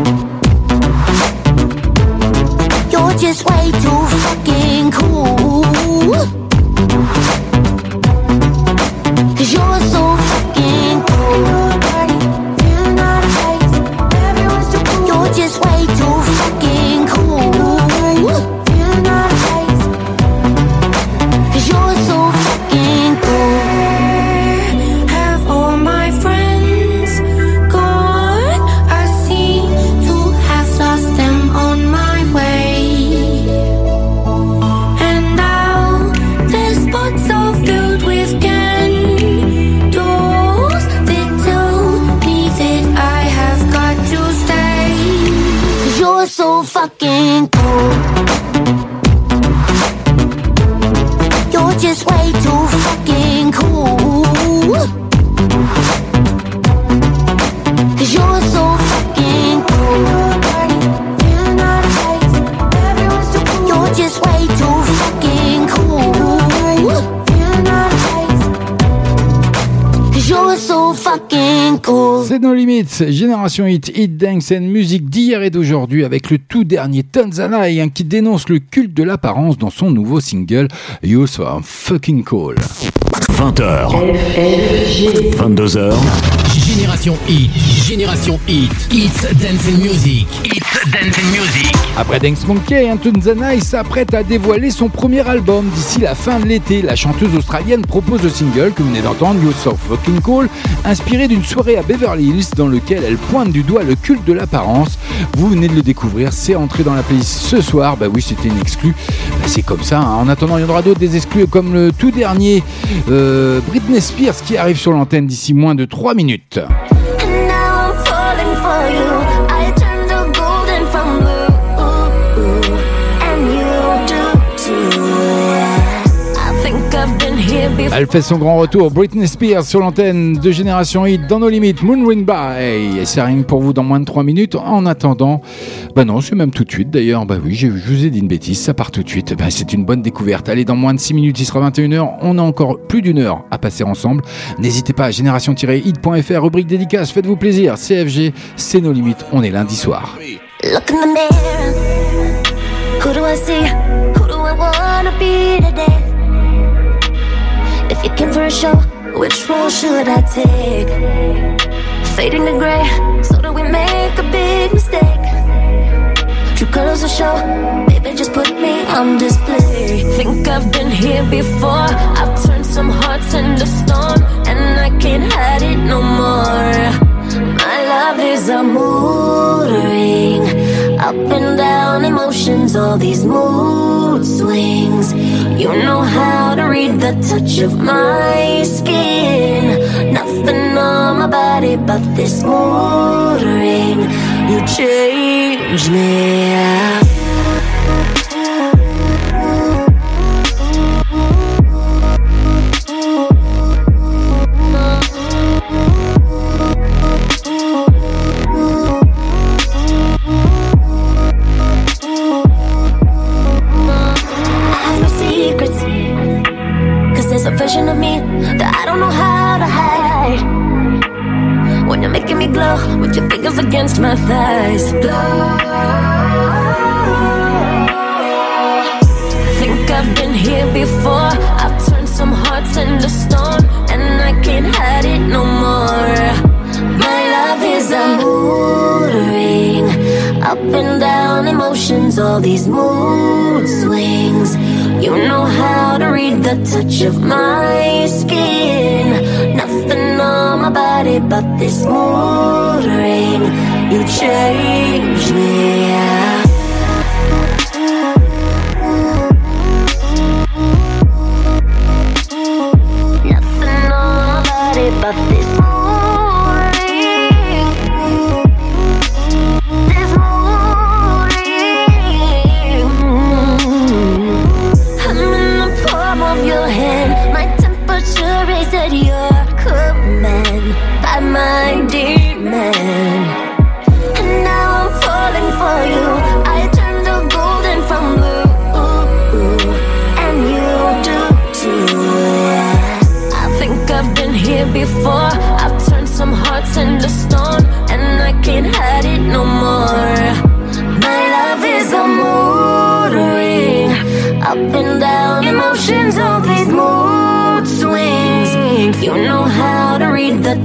Just way too fucking cool. Génération Hit, Hit Dance and Music d'hier et d'aujourd'hui avec le tout dernier Tanzanai hein, qui dénonce le culte de l'apparence dans son nouveau single You So Fucking Cool. 20h. 22h. Génération Hit, Génération Hit, Hits Dance and Music, Hits Dance and Music. Après Dance Monkey, Tanzanai s'apprête à dévoiler son premier album d'ici la fin de l'été. La chanteuse australienne propose le single que vous venez d'entendre, You So Fucking Cool, inspiré d'une soirée à Beverly Hills dans lequel elle pointe du doigt le culte de l'apparence. Vous venez de le découvrir, c'est entré dans la playlist ce soir. Bah oui, c'était une exclue. Bah, c'est comme ça. hein. En attendant, il y en aura d'autres des exclus comme le tout dernier euh, Britney Spears qui arrive sur l'antenne d'ici moins de 3 minutes. And Elle fait son grand retour, Britney Spears sur l'antenne de Génération Hit dans nos limites, Moonring By. Et c'est rien pour vous dans moins de 3 minutes. En attendant, bah non, c'est même tout de suite d'ailleurs. Bah oui, je vous ai dit une bêtise, ça part tout de suite. Bah, c'est une bonne découverte. Allez, dans moins de 6 minutes, il sera 21h. On a encore plus d'une heure à passer ensemble. N'hésitez pas à génération-hit.fr, rubrique dédicace, faites-vous plaisir. CFG, c'est nos limites. On est lundi soir. Look in the mirror. Which role should I take? Fading to gray, so that we make a big mistake. True colors will show, baby, just put me on display. Think I've been here before. I've turned some hearts into stone, and I can't hide it no more. My love is a mood ring, up and down emotions, all these mood swings. You know how to read the touch of my skin. Nothing on my body but this mood ring. You change me. Version of me that I don't know how to hide. When you're making me glow with your fingers against my thighs. Glow. Think I've been here before. I've turned some hearts into stone, and I can't hide it no more. My love is a ring, up and down emotions, all these mood swings. You know how touch of my skin. Nothing on my body but this mood ring. You change me. Nothing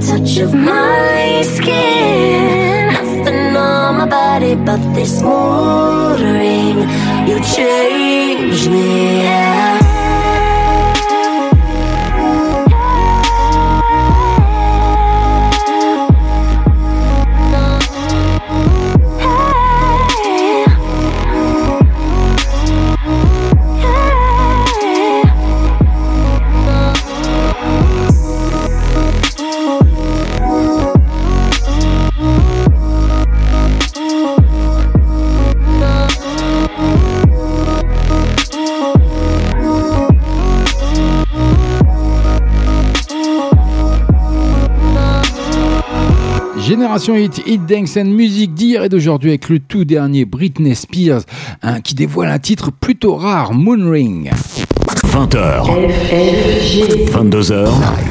touch of my skin. Nothing on my body but this mood ring. You change me. Yeah. Génération Hit, Hit Dance and Music d'hier et d'aujourd'hui avec le tout dernier Britney Spears hein, qui dévoile un titre plutôt rare, Moon Ring. 20h. 22h.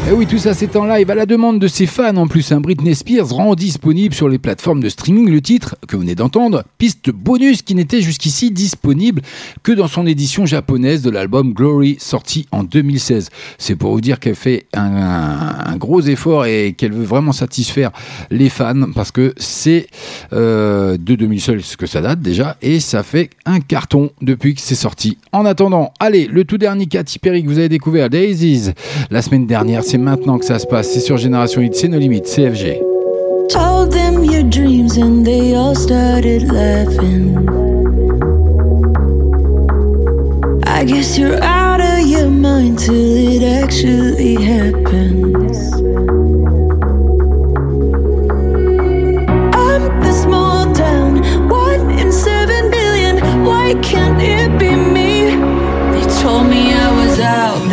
Et oui, tout ça c'est en live à la demande de ses fans en plus. Un Britney Spears rend disponible sur les plateformes de streaming le titre que vous venez d'entendre, piste bonus qui n'était jusqu'ici disponible que dans son édition japonaise de l'album Glory sorti en 2016. C'est pour vous dire qu'elle fait un, gros effort et qu'elle veut vraiment satisfaire les fans parce que c'est euh, de 2016 que ça date déjà et ça fait un carton depuis que c'est sorti. En attendant, allez, le tout dernier Katy Perry que vous avez découvert, Daisies, la semaine dernière, c'est maintenant que ça se passe, c'est sur Génération Hit, c'est nos limites, CFG. Told them your dreams and they all started laughing. I guess you're out of your mind till it actually happens. I'm the small town, one in seven billion. Why can't it be me? They told me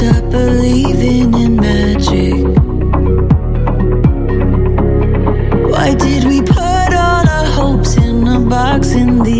Stop believing in magic? Why did we put all our hopes in a box in the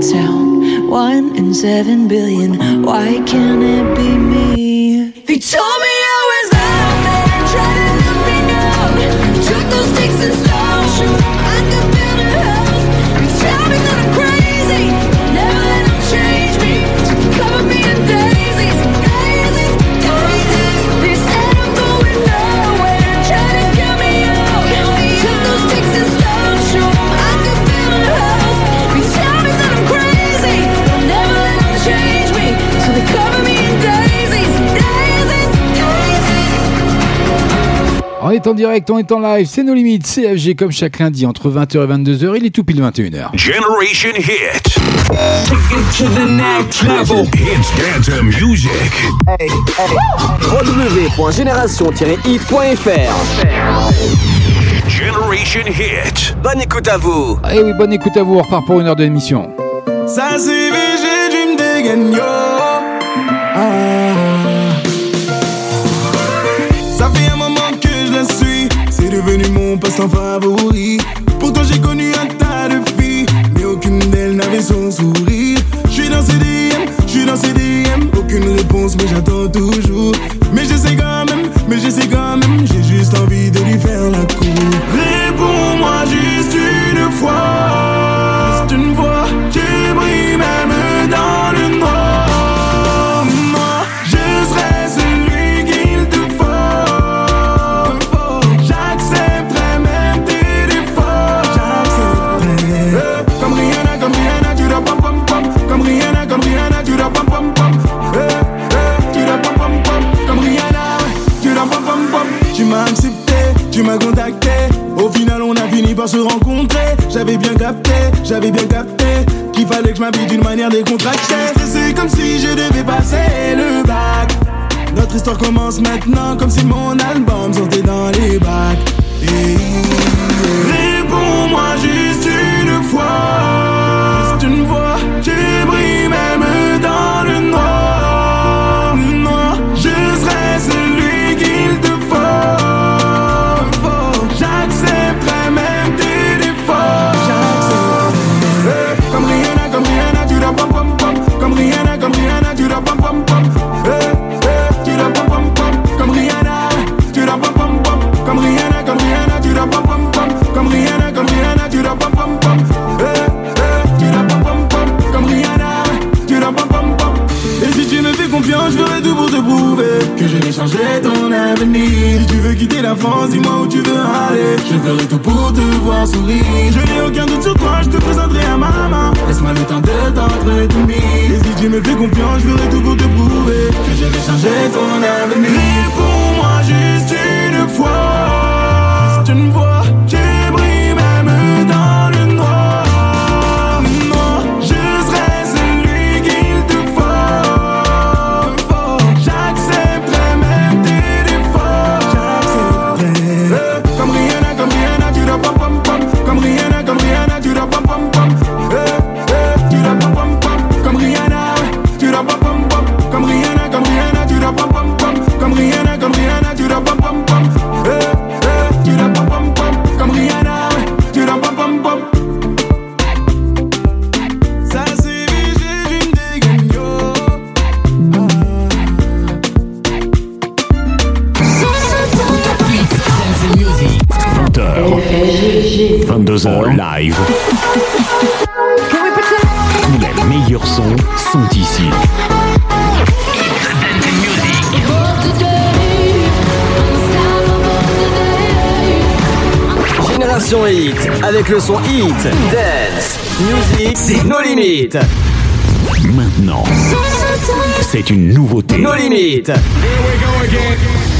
Town, one in seven billion. Why can't it be me? Est en direct, on est en live, c'est nos limites, CFG comme chaque lundi entre 20h et 22h, il est tout pile 21h. Generation Hit. Take it to the next level. Hits dance music. www.génération-hit.fr Generation Hit. Bonne écoute à vous. Eh oui, bonne écoute à vous, on repart pour une heure de l'émission. Ça c'est VG, du me dégaine, yo. Ah. mon passe favori. Pourtant j'ai connu un tas de filles, mais aucune d'elles n'avait son sourire. Je suis dans ces DM, je suis dans ces aucune réponse mais j'attends toujours. Mais je sais quand même, mais je sais quand même, j'ai juste envie de lui faire la cour. Réponds-moi juste une fois. J'avais bien capté qu'il fallait que je m'habille d'une manière décontractée. C'est comme si je devais passer le bac. Notre histoire commence maintenant comme si mon album sortait dans les bacs. Et Réponds-moi juste une fois. Je ferai tout pour te prouver que je vais changer ton avenir. Si tu veux quitter la France, dis-moi où tu veux aller. Je ferai tout pour te voir sourire. Je n'ai aucun doute sur toi, je te présenterai à ma maman. Laisse-moi le temps de t'entretenir. Et si tu me fais confiance, je ferai tout pour te prouver que je vais changer ton avenir. Réponds-moi juste une fois. Juste une fois, avec le son Hit, Dance, Music, c'est nos limites. Maintenant, c'est une nouveauté. Nos limites. Silence, my head, but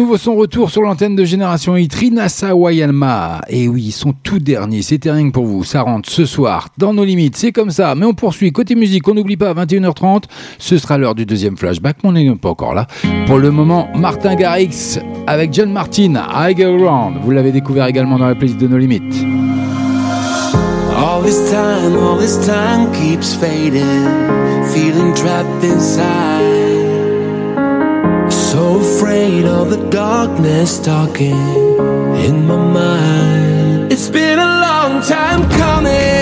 nouveau son retour sur l'antenne de Génération Hit, Rinasa Wayalma. Et oui, son tout dernier, c'était rien que pour vous. Ça rentre ce soir, dans nos limites, c'est comme ça. Mais on poursuit, côté musique, on n'oublie pas, 21h30, ce sera l'heure du deuxième flashback, mais on n'est pas encore là. Pour le moment, Martin Garrix avec John Martin, I Go Around. Vous l'avez découvert également dans la playlist de nos limites. All this time, all this time keeps fading, feeling trapped inside. So afraid of the darkness talking in my mind. It's been a long time coming.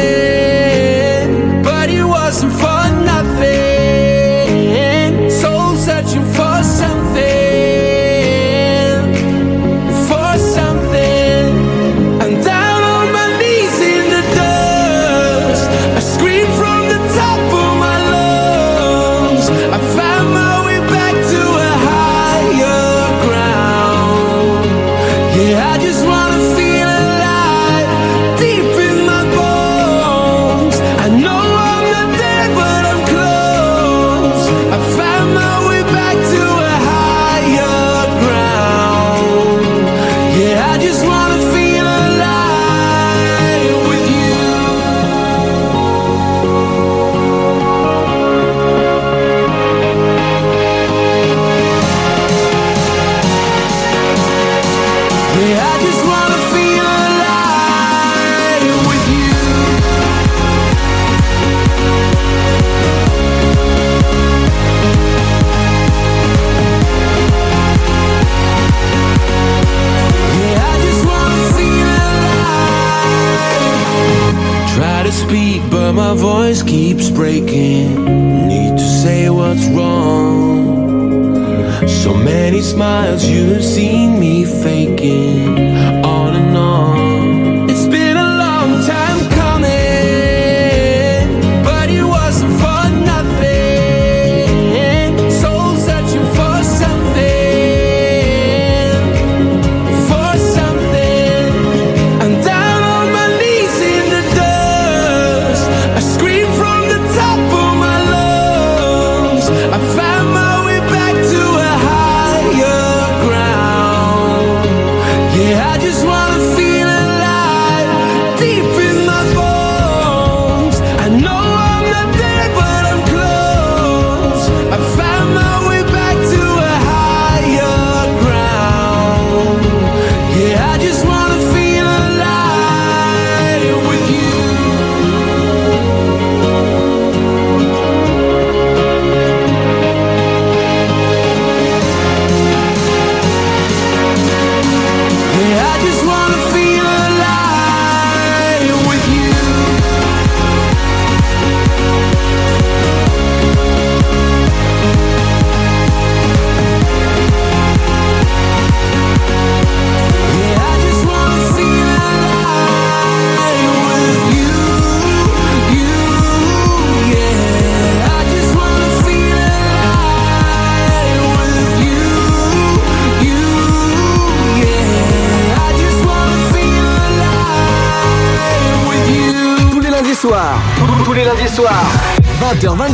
keeps breaking. Need to say what's wrong. So many smiles you've seen me faking on and on. deep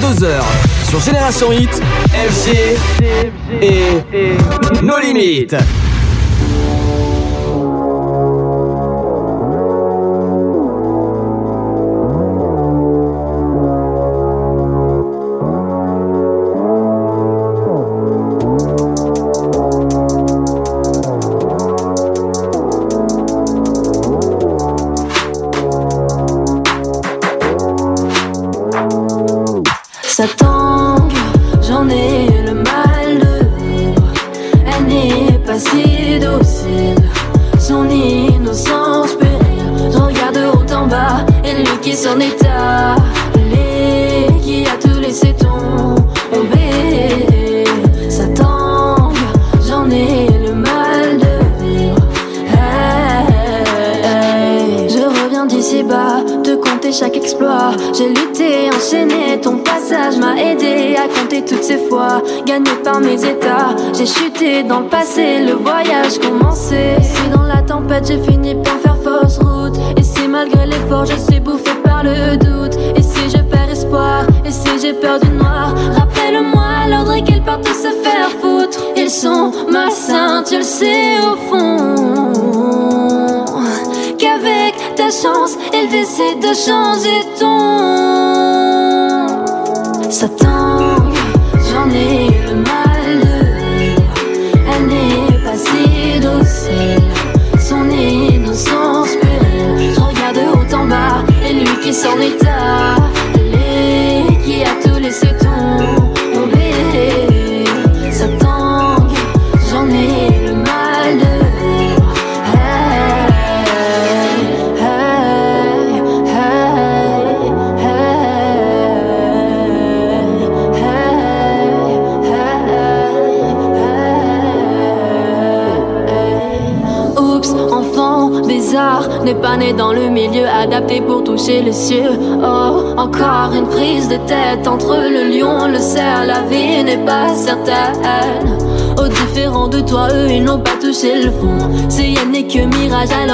22h sur Génération Hit, FG et No Limites.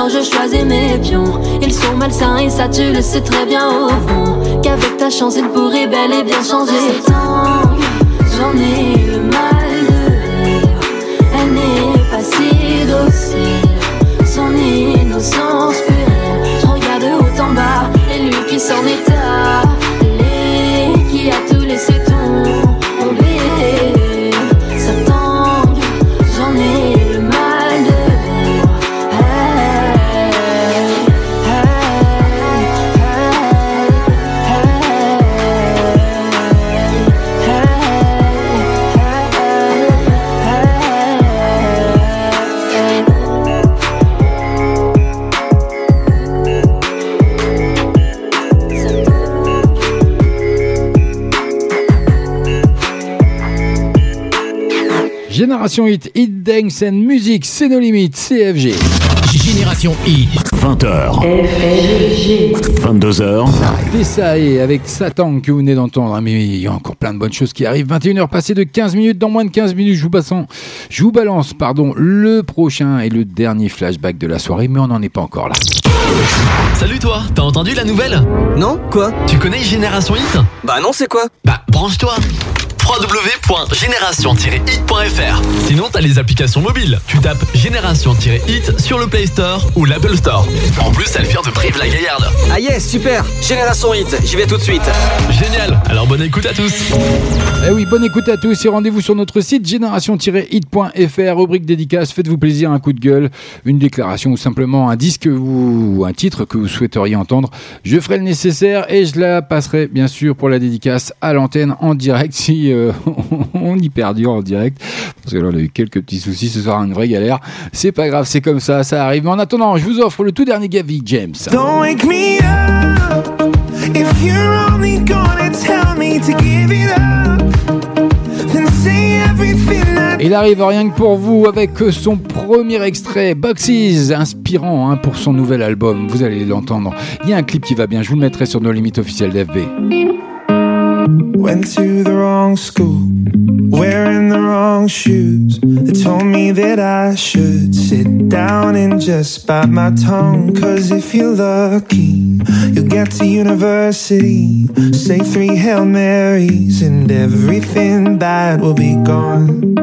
Je choisis mes pions. Ils sont malsains et ça tu le sais très bien au fond. Qu'avec ta chance, ils pourraient bel et bien changer. J'en ai le mal de. Elle n'est pas si docile. Son innocence pure. Je regarde de haut en bas et lui qui s'en est Génération Hit, Hit Dance and Music, c'est nos limites, CFG. Génération Hit. 20h. 22h. Et ça est, avec Satan que vous venez d'entendre, hein, mais il y a encore plein de bonnes choses qui arrivent. 21h passées de 15 minutes, dans moins de 15 minutes, je vous, passant, je vous balance pardon, le prochain et le dernier flashback de la soirée, mais on n'en est pas encore là. Salut toi, t'as entendu la nouvelle? Non Quoi? Tu connais Génération Hit? Bah non, c'est quoi? Bah branche-toi www.génération-hit.fr Sinon, t'as les applications mobiles. Tu tapes Génération-hit sur le Play Store ou l'Apple Store. En plus, elle vient de Brive-la-Gaillarde. Ah yes, super Génération Hit, j'y vais tout de suite. Génial Alors bonne écoute à tous Eh oui, bonne écoute à tous et rendez-vous sur notre site génération-hit.fr, rubrique dédicace, faites-vous plaisir, un coup de gueule, une déclaration ou simplement un disque ou un titre que vous souhaiteriez entendre. Je ferai le nécessaire et je la passerai bien sûr pour la dédicace à l'antenne en direct si euh, on y perdure en direct. Parce que là on a eu quelques petits soucis, ce sera une vraie galère. C'est pas grave, c'est comme ça, ça arrive. Mais en attendant, je vous offre le tout dernier Gavi James. Don't wake me up if you're only gonna tell me to give it up. Then say everything I Il arrive rien que pour vous avec son premier extrait, Boxes, inspirant hein, pour son nouvel album. Vous allez l'entendre. Il y a un clip qui va bien, je vous le mettrai sur nos limites officielles d'FB. Went to the wrong school, wearing the wrong shoes. They told me that I should sit down and just bite my tongue. Cause if you're lucky, you'll get to university. Say three Hail Marys, and everything bad will be gone.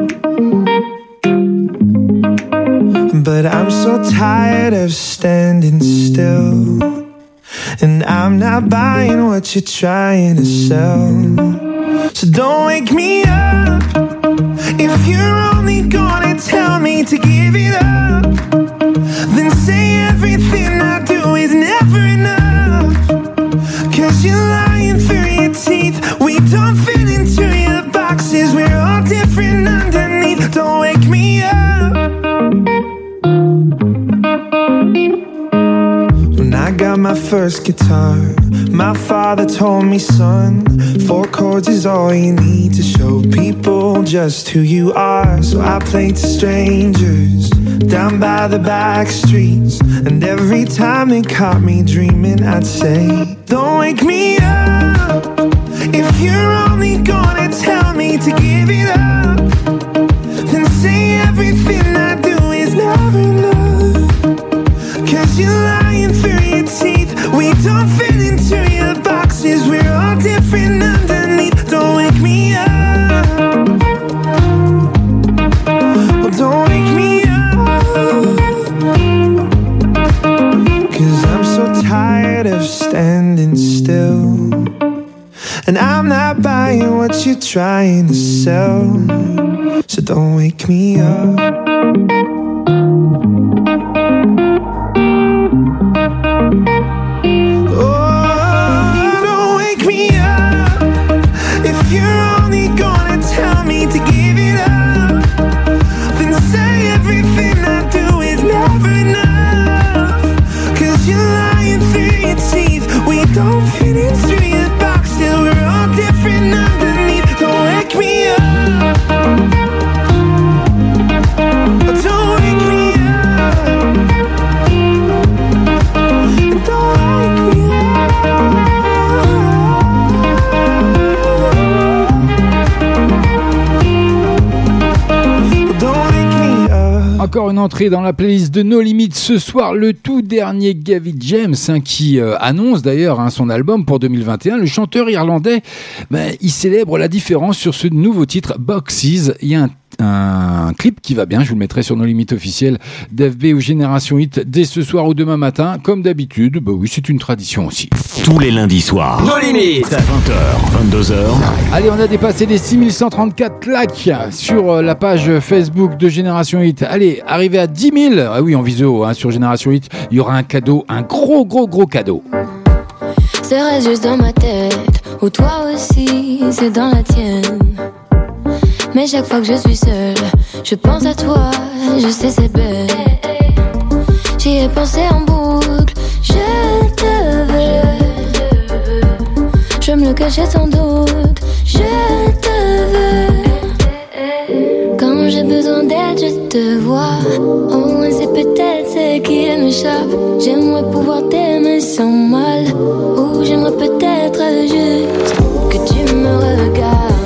But I'm so tired of standing still. And I'm not buying what you're trying to sell. So don't wake me up if you're only gonna tell me to give it up. Then say everything I do is never enough. Cause you're lying my first guitar. My father told me, son, four chords is all you need to show people just who you are. So I played to strangers down by the back streets. And every time they caught me dreaming, I'd say, Don't wake me up if you're only gonna tell me to give it up. Then say everything I do is never enough. Cause you're lying through teeth. We don't fit into your boxes. We're all different underneath. Don't wake me up. Oh, don't wake me up. Cause I'm so tired of standing still. And I'm not buying what you're trying to sell. So don't wake me up. Entrée dans la playlist de No Limites ce soir, le tout dernier Gavin James hein, qui euh, annonce d'ailleurs hein, son album pour 2021. Le chanteur irlandais, ben, il célèbre la différence sur ce nouveau titre Boxes. Il y a un un clip qui va bien, je vous le mettrai sur nos limites officielles d'FB ou Génération Hit dès ce soir ou demain matin, comme d'habitude. Bah oui, c'est une tradition aussi. Tous les lundis soirs. Nos limites 20h, 22h. Allez, on a dépassé les 6134 likes sur euh, la page Facebook de Génération Hit. Allez, arrivé à 10 000. Ah oui, en visio hein, sur Génération Hit, il y aura un cadeau, un gros, gros, gros cadeau. Serait juste dans ma tête, ou toi aussi, c'est dans la tienne. Mais chaque fois que je suis seule, je pense à toi, je sais c'est bête. J'y ai pensé en boucle, je te veux. Je me le cachais sans doute, je te veux. Quand j'ai besoin d'aide, je te vois. Au moins c'est peut-être ce qui m'échappe. J'aimerais pouvoir t'aimer sans mal. Ou j'aimerais peut-être juste que tu me regardes.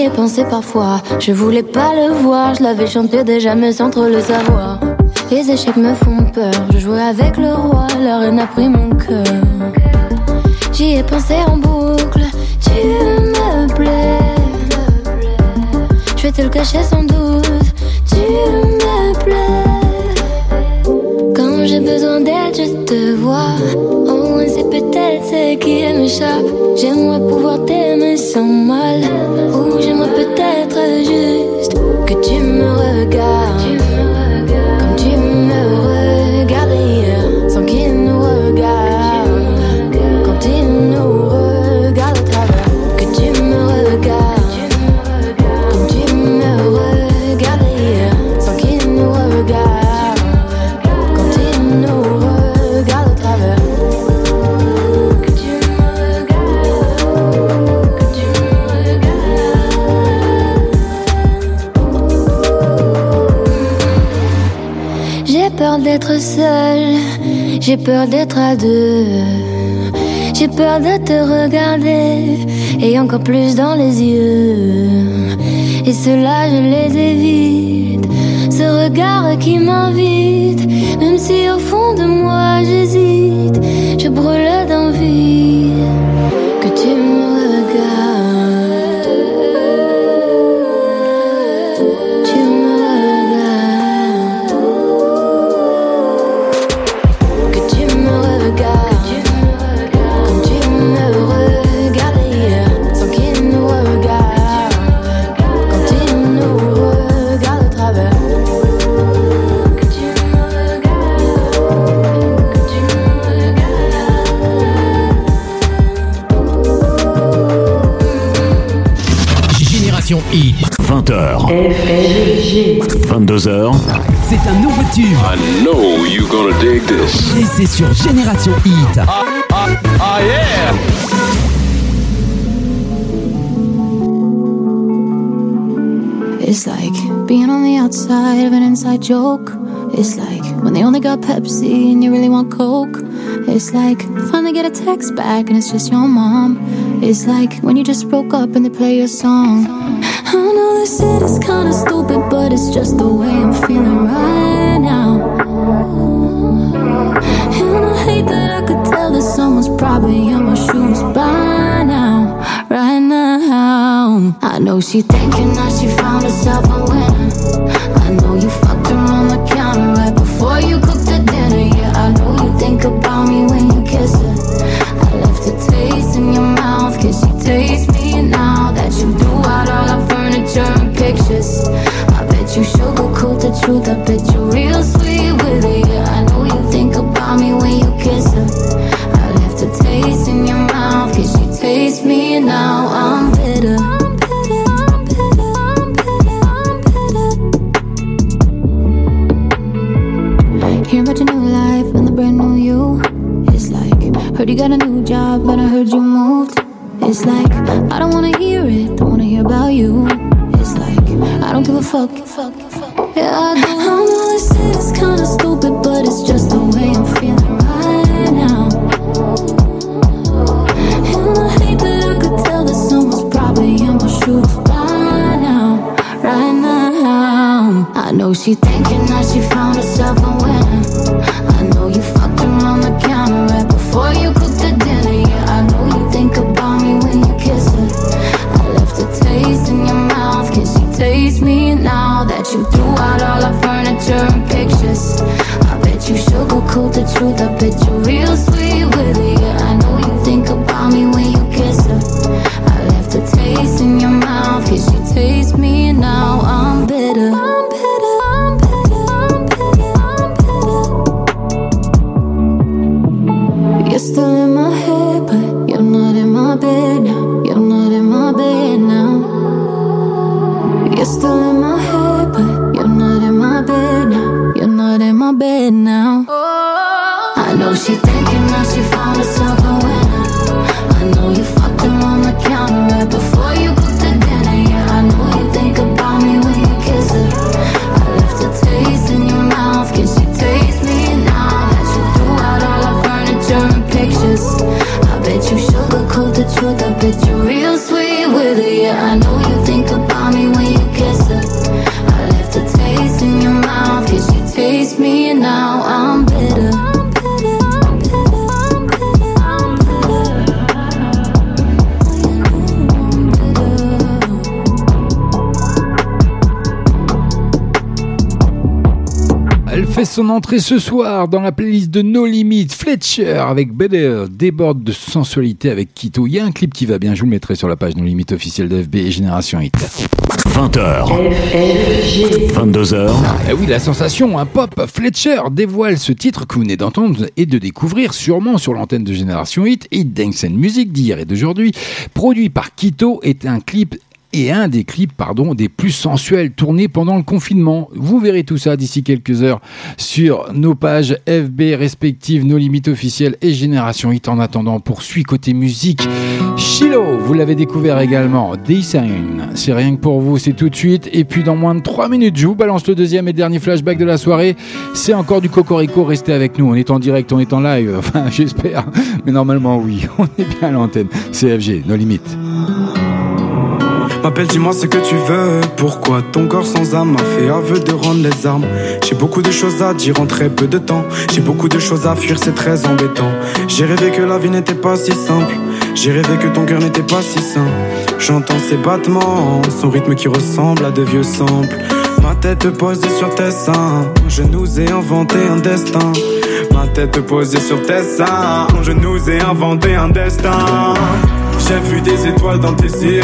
J'y ai pensé parfois, je voulais pas le voir, je l'avais chanté déjà mais sans trop le savoir. Les échecs me font peur, je jouais avec le roi, la reine a pris mon cœur. J'y ai pensé en boucle, tu me plais. Je vais te le cacher sans doute, tu me plais. Quand j'ai besoin d'aide, je te vois. Peut-être ce qui m'échappe. J'aimerais pouvoir t'aimer sans mal. Ou j'aimerais peut-être juste que tu me regardes. D'être j'ai peur d'être à deux. J'ai peur de te regarder et encore plus dans les yeux. Et cela, je les évite. Ce regard qui m'invite, même si au fond de moi j'hésite, je brûle d'envie Hit. 20h. 22h. C'est un nouveau tube. I know you're gonna dig this. Et c'est sur Génération Hit. Ah yeah! It's like being on the outside of an inside joke. It's like when they only got Pepsi and you really want Coke. It's like finally get a text back and it's just your mom. It's like when you just broke up and they play your song. I this is kinda stupid, but it's just the way I'm feeling right now. And I hate that I could tell that someone's probably in my shoes by now, right now. I know she thinking that she found herself fait son entrée ce soir dans la playlist de No Limits. Fletcher avec Better déborde de sensualité avec Kito. Il y a un clip qui va bien, je vous le mettrai sur la page No Limits officielle d'FB et Génération Hit. 20h. 22h. Eh oui, la sensation, un pop. Fletcher dévoile ce titre que vous venez d'entendre et de découvrir sûrement sur l'antenne de Génération Hit et Dance and Music d'hier et d'aujourd'hui. Produit par Kito est un clip et un des clips pardon, des plus sensuels tournés pendant le confinement. Vous verrez tout ça d'ici quelques heures sur nos pages FB respectives, nos limites officielles et Génération Hit. En attendant, poursuit côté musique. Shiloh, vous l'avez découvert également. Design, c'est rien que pour vous, c'est tout de suite. Et puis dans moins de 3 minutes, je vous balance le deuxième et dernier flashback de la soirée. C'est encore du Cocorico, restez avec nous. On est en direct, on est en live, enfin j'espère. Mais normalement oui, on est bien à l'antenne. CFG, nos limites. M'appelle, dis-moi ce que tu veux. Pourquoi ton corps sans âme m'a fait aveu de rendre les armes? J'ai beaucoup de choses à dire en très peu de temps. J'ai beaucoup de choses à fuir, c'est très embêtant. J'ai rêvé que la vie n'était pas si simple. J'ai rêvé que ton cœur n'était pas si sain. J'entends ses battements, son rythme qui ressemble à de vieux samples. Ma tête posée sur tes seins, je nous ai inventé un destin. Ma tête posée sur tes seins, je nous ai inventé un destin. J'ai vu des étoiles dans tes yeux,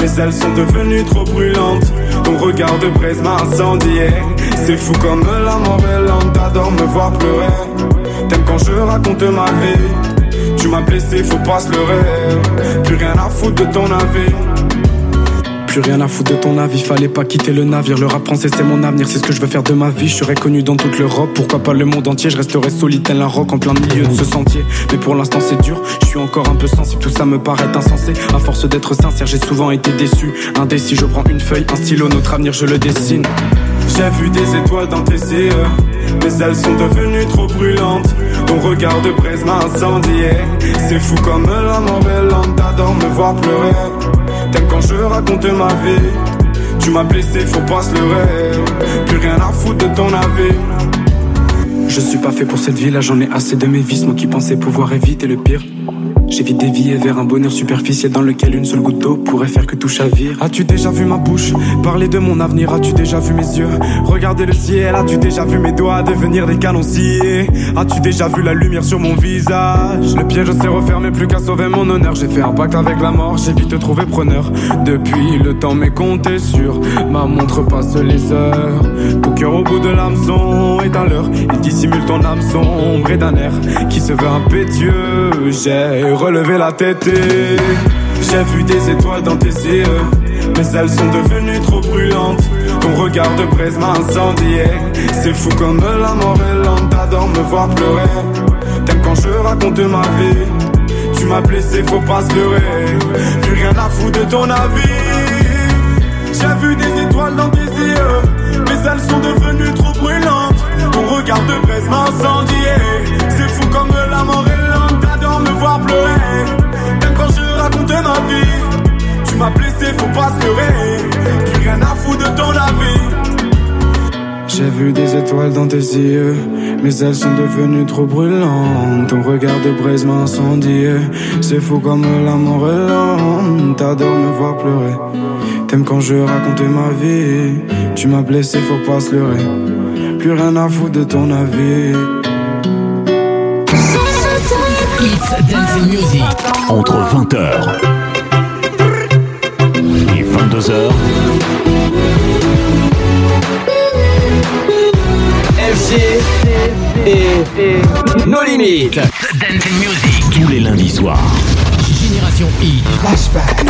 mais elles sont devenues trop brûlantes. Ton regard de braise m'a incendié. C'est fou comme la mort est t'adores me voir pleurer. T'aimes quand je raconte ma vie. Tu m'as blessé, faut pas se leurrer. Plus rien à foutre de ton avis. Plus rien à foutre de ton avis, fallait pas quitter le navire. Le rap français c'est mon avenir, c'est ce que je veux faire de ma vie. Je serai connu dans toute l'Europe, pourquoi pas le monde entier? Je resterai solide tel un roc en plein milieu de ce sentier. Mais pour l'instant c'est dur, je suis encore un peu sensible, tout ça me paraît insensé. À force d'être sincère, j'ai souvent été déçu. Indécis, je prends une feuille, un stylo, notre avenir je le dessine. J'ai vu des étoiles dans tes yeux, mais elles sont devenues trop brûlantes. Ton regard de braise m'a incendié. C'est fou comme la mort est lente, t'adores me voir pleurer. T'aimes quand je raconte ma vie. Tu m'as blessé, faut pas se leurrer. Plus rien à foutre de ton avis. Je suis pas fait pour cette vie là, j'en ai assez de mes vices, moi qui pensais pouvoir éviter le pire. J'évite dévier vers un bonheur superficiel dans lequel une seule goutte d'eau pourrait faire que tout chavire. As-tu déjà vu ma bouche Parler de mon avenir, as-tu déjà vu mes yeux Regarder le ciel, as-tu déjà vu mes doigts devenir des canons As-tu déjà vu la lumière sur mon visage? Le piège s'est refermé, plus qu'à sauver mon honneur. J'ai fait un pacte avec la mort, j'ai vite trouvé preneur. Depuis le temps m'est compté sur ma montre passe les heures. Ton cœur au bout de l'hameçon est à l'heure. Dissimule ton âme sombre et d'un air qui se veut impétueux. J'ai relevé la tête et j'ai vu des étoiles dans tes yeux. Mais elles sont devenues trop brûlantes. Ton regard de braise m'a incendié. C'est fou comme la mort est lente. T'adores me voir pleurer. T'aimes quand je raconte ma vie. Tu m'as blessé, faut pas se leurrer. Plus rien à foutre de ton avis. J'ai vu des étoiles dans tes yeux, mais elles sont devenues trop brûlantes. Ton regard de braise m'a incendié. C'est fou comme la mort est lente, t'adores me voir pleurer. Même quand je raconte ma vie, tu m'as blessé, faut pas se leurrer. Plus rien à foutre de ton avis. J'ai vu des étoiles dans tes yeux, mais elles sont devenues trop brûlantes. Ton regard de braise m'a. C'est fou comme la mort est lente. T'adores me voir pleurer. T'aimes quand je raconte ma vie. Tu m'as blessé, faut pas se leurrer. Plus rien à foutre de ton avis. It's Dancing Music. Entre 20h et 22h, FG et nos limites. Dancing Music. tous les lundis soirs. Génération Hit. Flashback.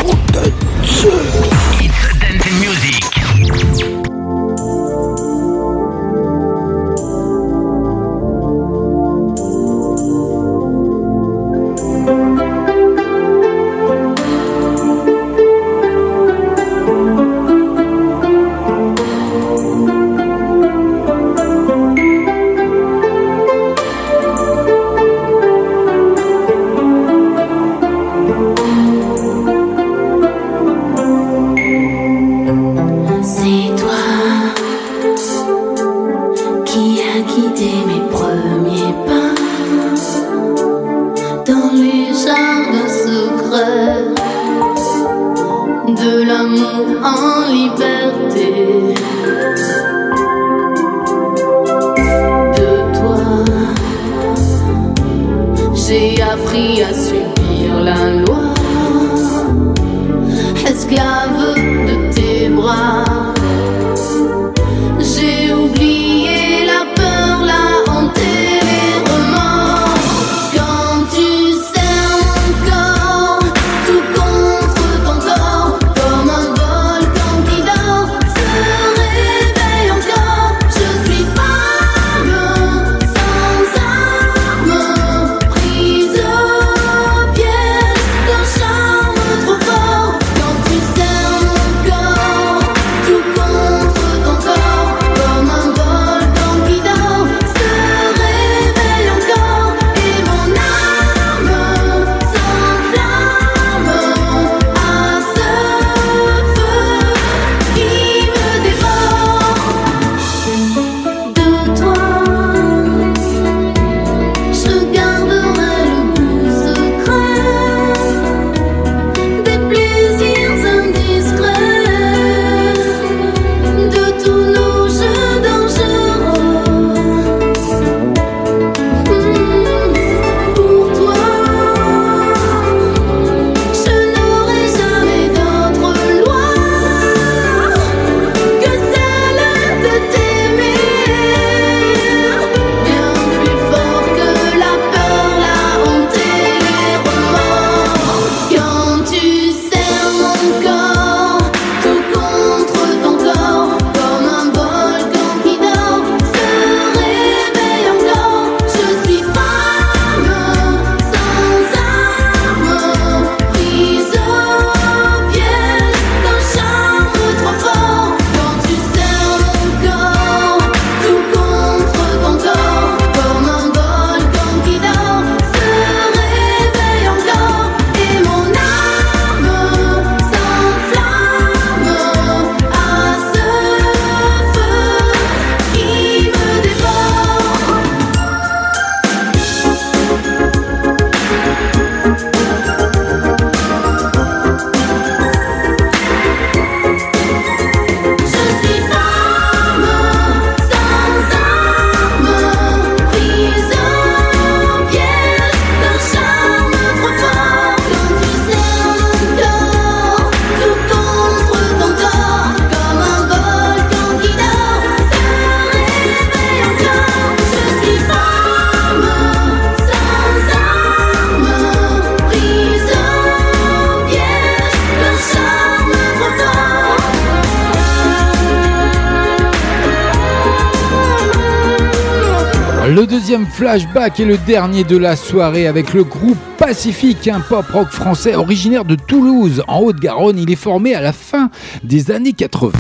Deuxième flashback est le dernier de la soirée avec le groupe Pacifique, un pop rock français originaire de Toulouse, en Haute-Garonne. Il est formé à la fin des années 80.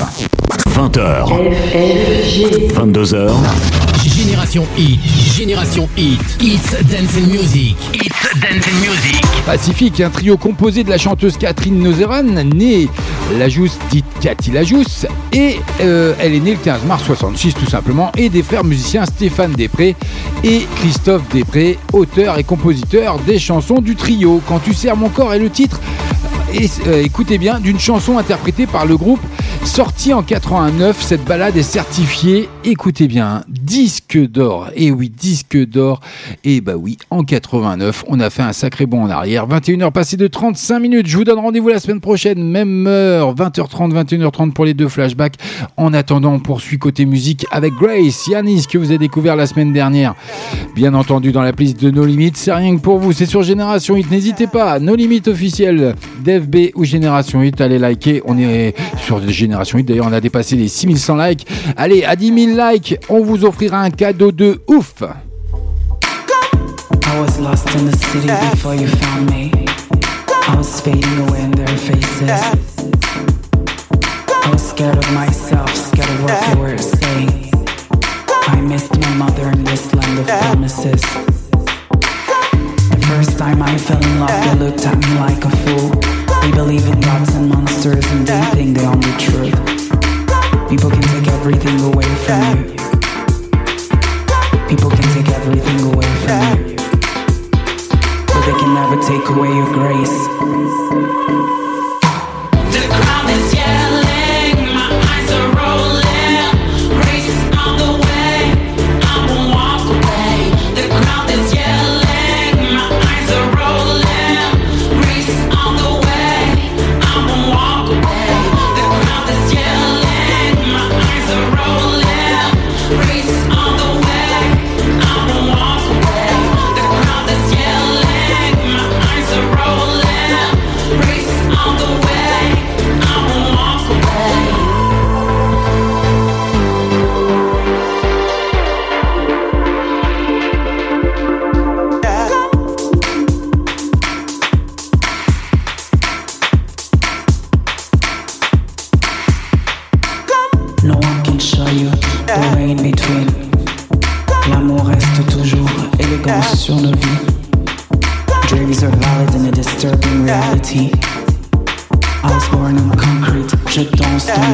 20h. 22h. Génération Hit, Génération Hit, It's Dance and Music, It's Dance and Music. Pacifique, un trio composé de la chanteuse Catherine Nozeran, née Lajousse, dite Cathy Lajousse, et euh, elle est née le 15 mars 66 tout simplement, et des frères musiciens Stéphane Després et Christophe Després, auteur et compositeur des chansons du trio. Quand tu sers mon corps est le titre, et, euh, écoutez bien, d'une chanson interprétée par le groupe. Sortie en 89, cette balade est certifiée, écoutez bien, disque d'or. Et oui, disque d'or. Et bah oui, en 89, on a fait un sacré bond en arrière. 21h passées de 35 minutes. Je vous donne rendez-vous la semaine prochaine, même heure, 20h30, 21h30 pour les deux flashbacks. En attendant, on poursuit côté musique avec Grace, Yanis, que vous avez découvert la semaine dernière. Bien entendu, dans la playlist de No Limites, c'est rien que pour vous, c'est sur Génération Hit. N'hésitez pas, No Limites officiel, DFB ou Génération Hit, allez liker. On est sur Génération Hit, d'ailleurs, on a dépassé les 6100 likes. Allez, à 10 000 likes, on vous un cadeau de ouf. I was lost in the city before you found me. I was fading away in their faces. I was scared of myself, scared of what they were saying. I missed my mother in this land of promises. The first time I fell in love, they looked at me like a fool. They believe in gods and monsters and they think they own the truth. People can take everything away from you. People can take everything away from you. But they can never take away your grace. The crowd is yelling,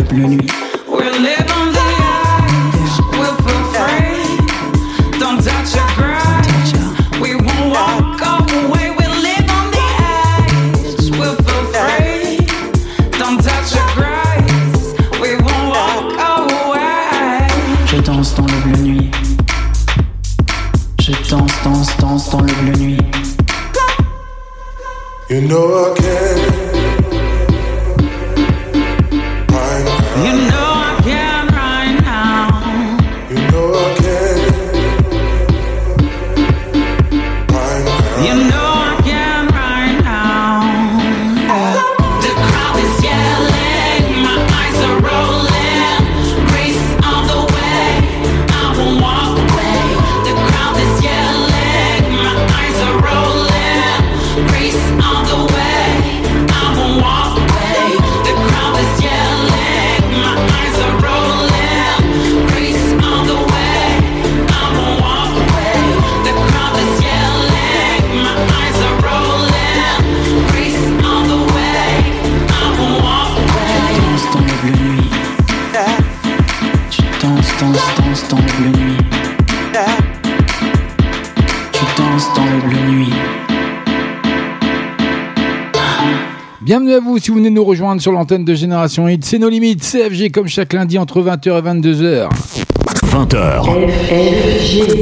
bleu nuit. Nous rejoindre sur l'antenne de Génération Hit. C'est nos limites, CFG comme chaque lundi entre 20h et 22h. 20h.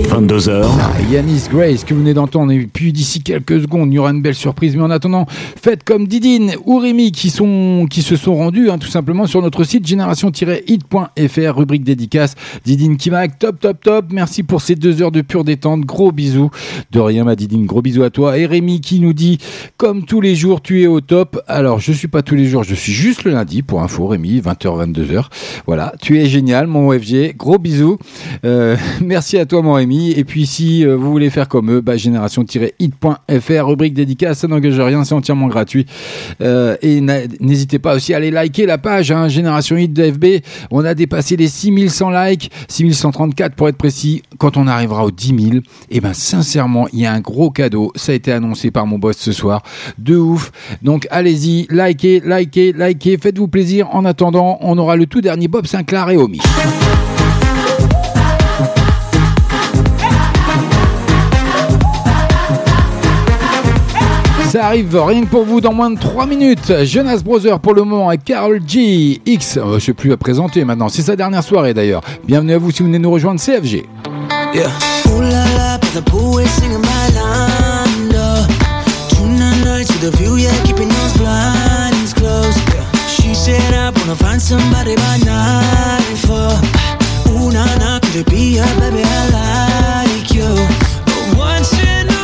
22h. Yanis Grace que vous venez d'entendre et puis d'ici quelques secondes il y aura une belle surprise. Mais en attendant faites comme Didine ou Rémi qui, sont, qui se sont rendus hein, tout simplement sur notre site génération-hit.fr rubrique dédicace. Didine Kimak top top top. Merci pour ces deux heures de pure détente. Gros bisous. De rien ma Didine. Gros bisous à toi. Et Rémi qui nous dit comme tous les jours tu es au top. Alors je suis pas tous les jours je suis juste le lundi pour info Rémi 20h 22h voilà tu es génial mon OFG gros bisous euh, merci à toi, mon Rémi. Et puis, si euh, vous voulez faire comme eux, bah, génération-hit.fr, rubrique dédicace, ça n'engage rien, c'est entièrement gratuit. Euh, et n'hésitez pas aussi à aller liker la page hein, Génération Hit de FB. On a dépassé les 6100 likes, 6134 pour être précis. Quand on arrivera aux 10 000, et ben sincèrement, il y a un gros cadeau. Ça a été annoncé par mon boss ce soir. De ouf. Donc, allez-y, likez, likez, likez, faites-vous plaisir. En attendant, on aura le tout dernier Bob Sinclair et Omi. Ça arrive rien que pour vous dans moins de 3 minutes. Jonas Brother pour le moment et Carl G. X, euh, je sais plus à présenter maintenant, c'est sa dernière soirée d'ailleurs. Bienvenue à vous si vous venez nous rejoindre CFG. Ooh, nah, nah, could it be a baby I like you? But once in a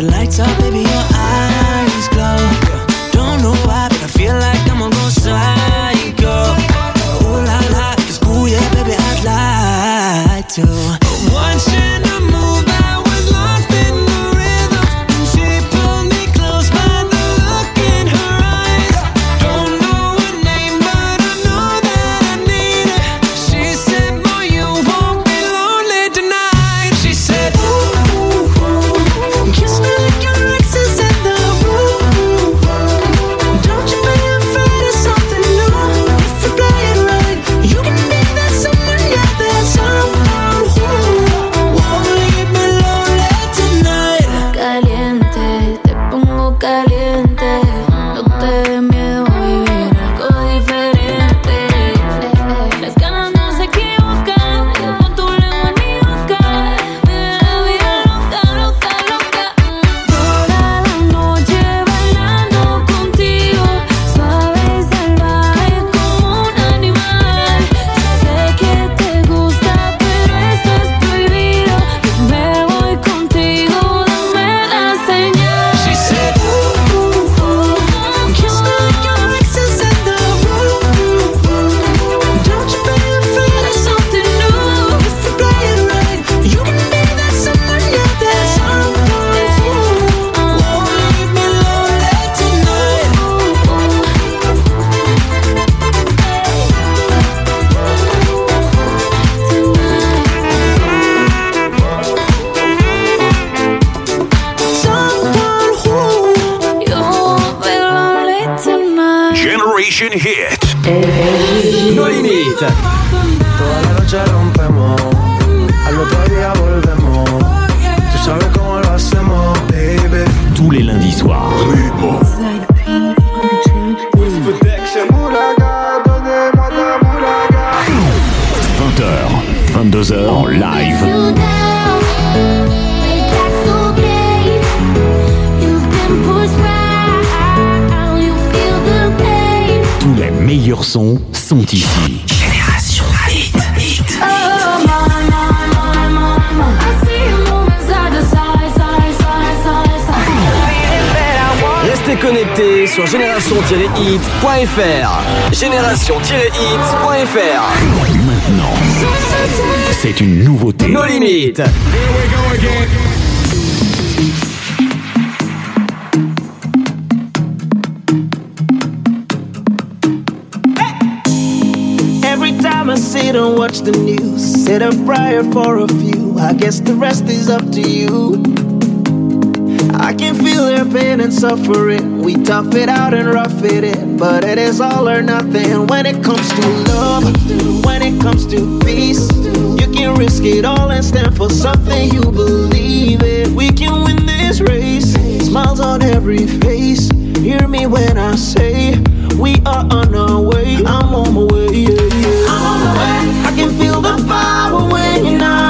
the lights up, baby, your eyes. suffer it. We tough it out and rough it in, but it is all or nothing when it comes to love, when it comes to peace. You can risk it all and stand for something you believe in. We can win this race, smiles on every face. Hear me when I say, we are on our way. I'm on my way. Yeah, yeah. I'm on my way. I can feel the power when you're not.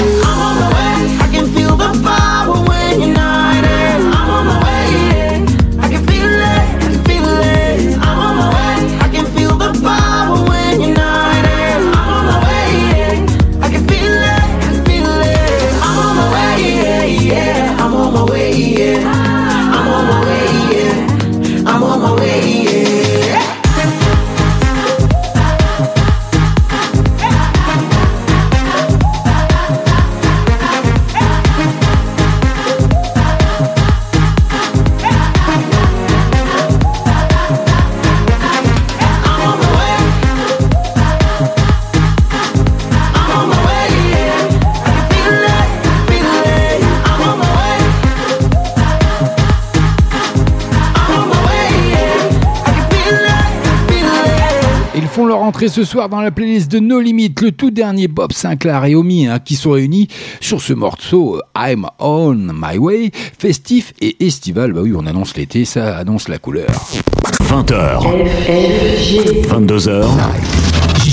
entrée ce soir dans la playlist de No Limit, le tout dernier Bob Sinclair et Omi hein, qui sont réunis sur ce morceau euh, I'm on my way, festif et estival. Bah oui, on annonce l'été, ça annonce la couleur. 20h. 22h.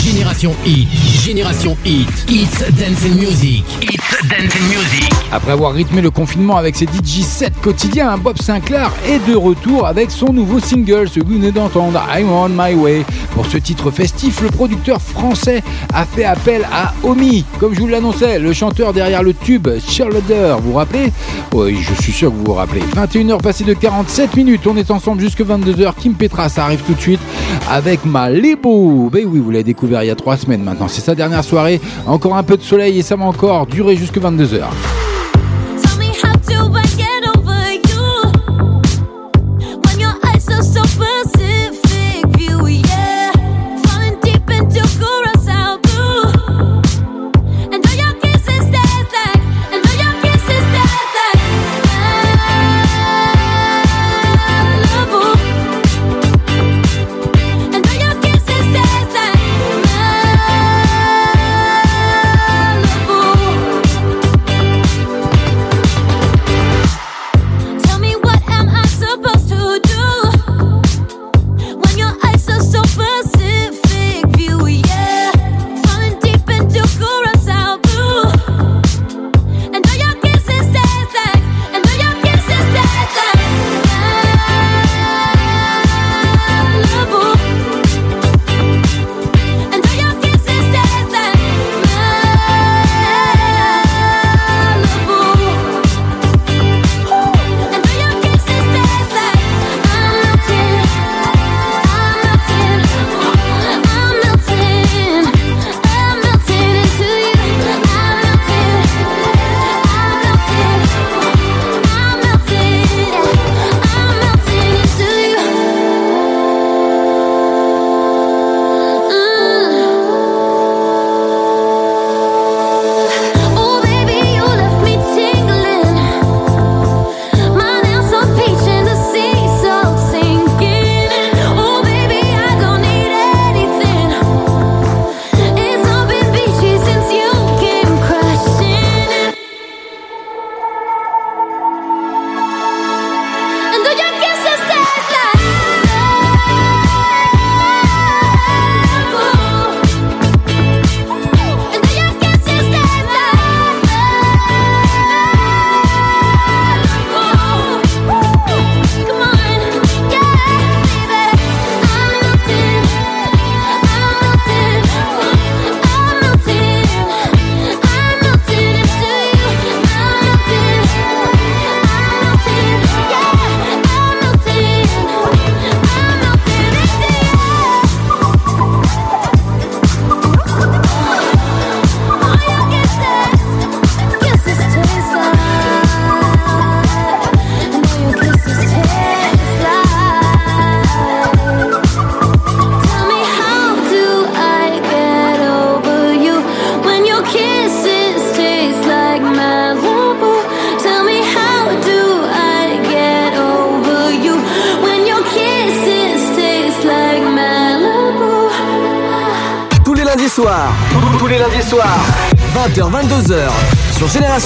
Génération Hit, Génération Hit, It's Dancing Music, It's Dancing Music. Après avoir rythmé le confinement avec ses DJ 7 quotidiens, Bob Sinclair est de retour avec son nouveau single, ce que vous venez d'entendre, I'm on my way. Pour ce titre festif, le producteur français a fait appel à Omi, comme je vous l'annonçais, le chanteur derrière le tube Cheerleader. Vous vous rappelez? Oui, je suis sûr que vous vous rappelez. 21h passées de 47 minutes, on est ensemble jusque 22h. Kim Petra, ça arrive tout de suite avec Malibu. Ben oui, vous l'avez découvert il y a trois semaines maintenant. C'est sa dernière soirée. Encore un peu de soleil et ça va encore durer jusque 22h.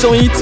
Génération Hit,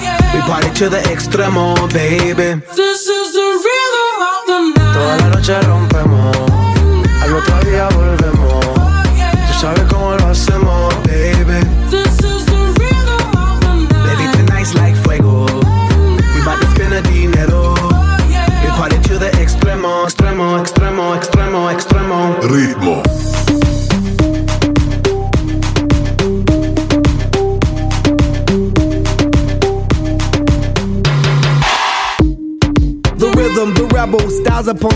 We party to the extremo, baby. Toda la noche rompemos,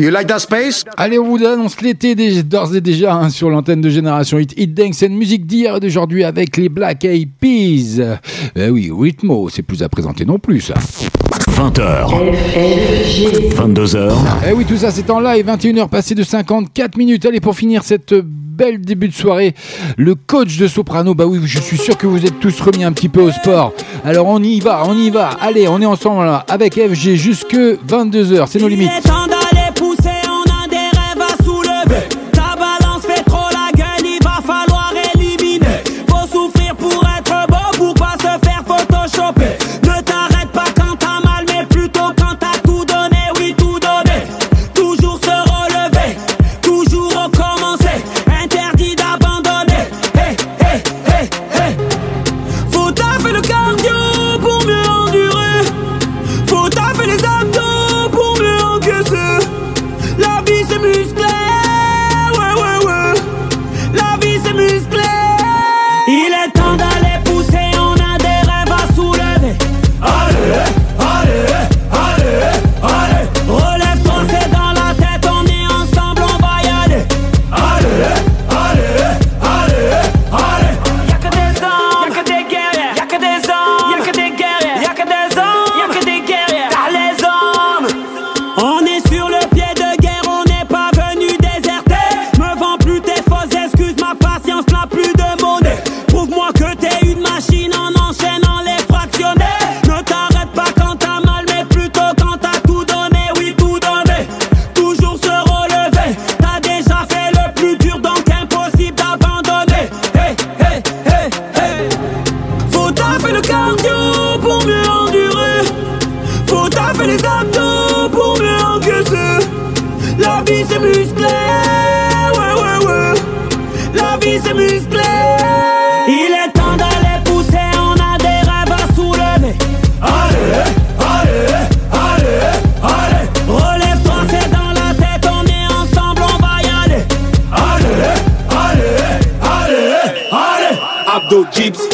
You like that space? Allez, on vous annonce l'été d'ores et déjà hein, sur l'antenne de Génération Hit. Hit Dance and musique d'hier et d'aujourd'hui avec les Black Eyed Peas. Eh oui, Ritmo, c'est plus à présenter non plus ça. 20h. 22h. Eh oui, tout ça c'est en live, 21h passé de 54 minutes. Allez, pour finir cette belle début de soirée, le coach de Soprano, bah oui, je suis sûr que vous êtes tous remis un petit peu au sport. Alors on y va, on y va. Allez, on est ensemble là, avec FG jusque 22h, c'est nos limites.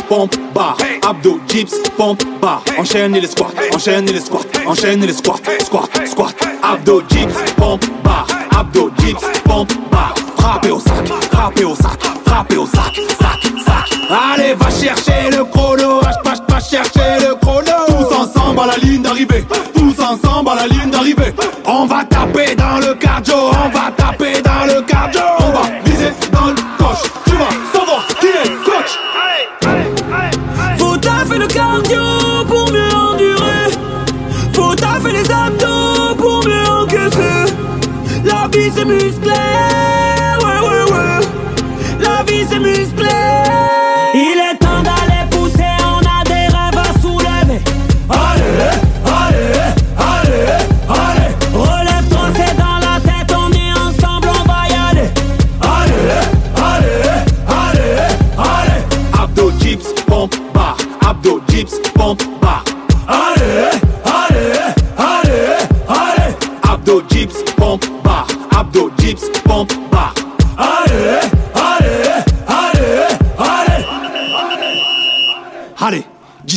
Pompe, bar. Abdo, dips, pompe, bar. Enchaînez les squats, enchaînez les squats, enchaînez les squats, squat, squat. Abdo, dips, pompe, bar. Abdo, dips, pompe, bar. Frappez au sac, frappez au sac, frappez au sac, sac, sac. Allez, va chercher le chrono, va, va, va chercher le chrono. Tous ensemble à la ligne d'arrivée, tous ensemble à la ligne d'arrivée. On va taper dans le cardio, on va taper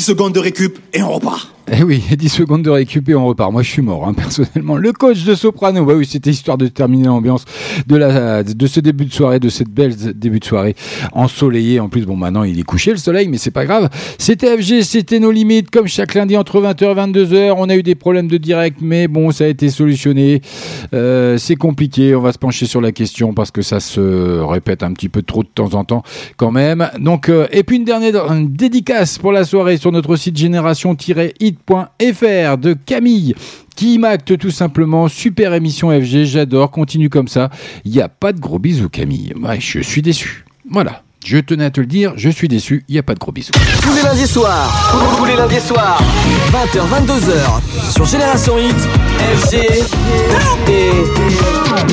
secondes de récup et on repart. Eh oui, 10 secondes de récup et on repart. Moi, je suis mort, hein, personnellement. Le coach de Soprano, bah oui, c'était histoire de terminer l'ambiance de de ce début de soirée, de cette belle début de soirée ensoleillée. En plus, bon, maintenant, il est couché le soleil, mais c'est pas grave. C'était FG, c'était nos limites, comme chaque lundi entre 20h et 22h. On a eu des problèmes de direct, mais bon, ça a été solutionné. Euh, c'est compliqué. On va se pencher sur la question parce que ça se répète un petit peu trop de temps en temps, quand même. Donc, euh, et puis une dernière dédicace pour la soirée sur notre site génération-hit.fr de Camille qui m'acte tout simplement. Super émission FG, j'adore, continue comme ça. Il n'y a pas de gros bisous Camille. Ouais, je suis déçu. Voilà. Je tenais à te le dire, je suis déçu, il n'y a pas de gros bisous. Tous les lundis soirs, tous les lundis soirs, 20h, 22h, sur Génération Hit, FG et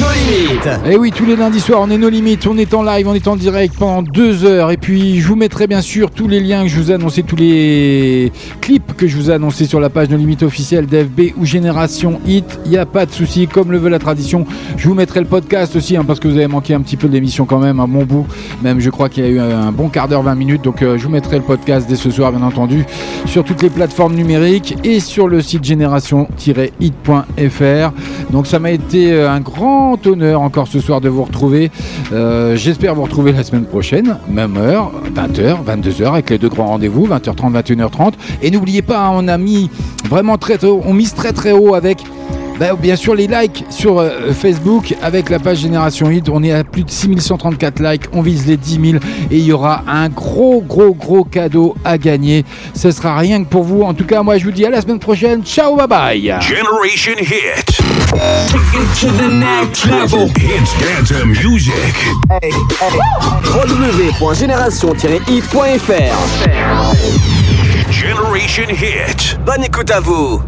nos limites. Et Eh oui, tous les lundis soirs, on est nos limites, on est en live, on est en direct pendant deux heures. Et puis, je vous mettrai bien sûr tous les liens que je vous ai annoncés, tous les clips que je vous ai annoncés sur la page de limite officielle d'FB ou Génération Hit. Il n'y a pas de souci, comme le veut la tradition. Je vous mettrai le podcast aussi, hein, parce que vous avez manqué un petit peu de l'émission quand même, à mon bout. Même, je crois qu'il y a eu un bon quart d'heure, 20 minutes. Donc, euh, je vous mettrai le podcast dès ce soir, bien entendu, sur toutes les plateformes numériques et sur le site génération-hit.fr. Donc, ça m'a été euh, un grand honneur encore ce soir de vous retrouver. Euh, J'espère vous retrouver la semaine prochaine, même heure, 20h, 22h, avec les deux grands rendez-vous, 20h30, 21h30. Et n'oubliez pas, hein, on a mis vraiment très tôt, on mise très très haut avec bah, bien sûr, les likes sur euh, Facebook avec la page Génération Hit. On est à plus de 6134 likes. On vise les 10 000 et il y aura un gros, gros, gros cadeau à gagner. Ce sera rien que pour vous. En tout cas, moi, je vous dis à la semaine prochaine. Ciao, bye bye. Generation Hit. Take it to the next level. Hits dance music. www.génération-hit.fr Generation Hit. Bonne écoute à vous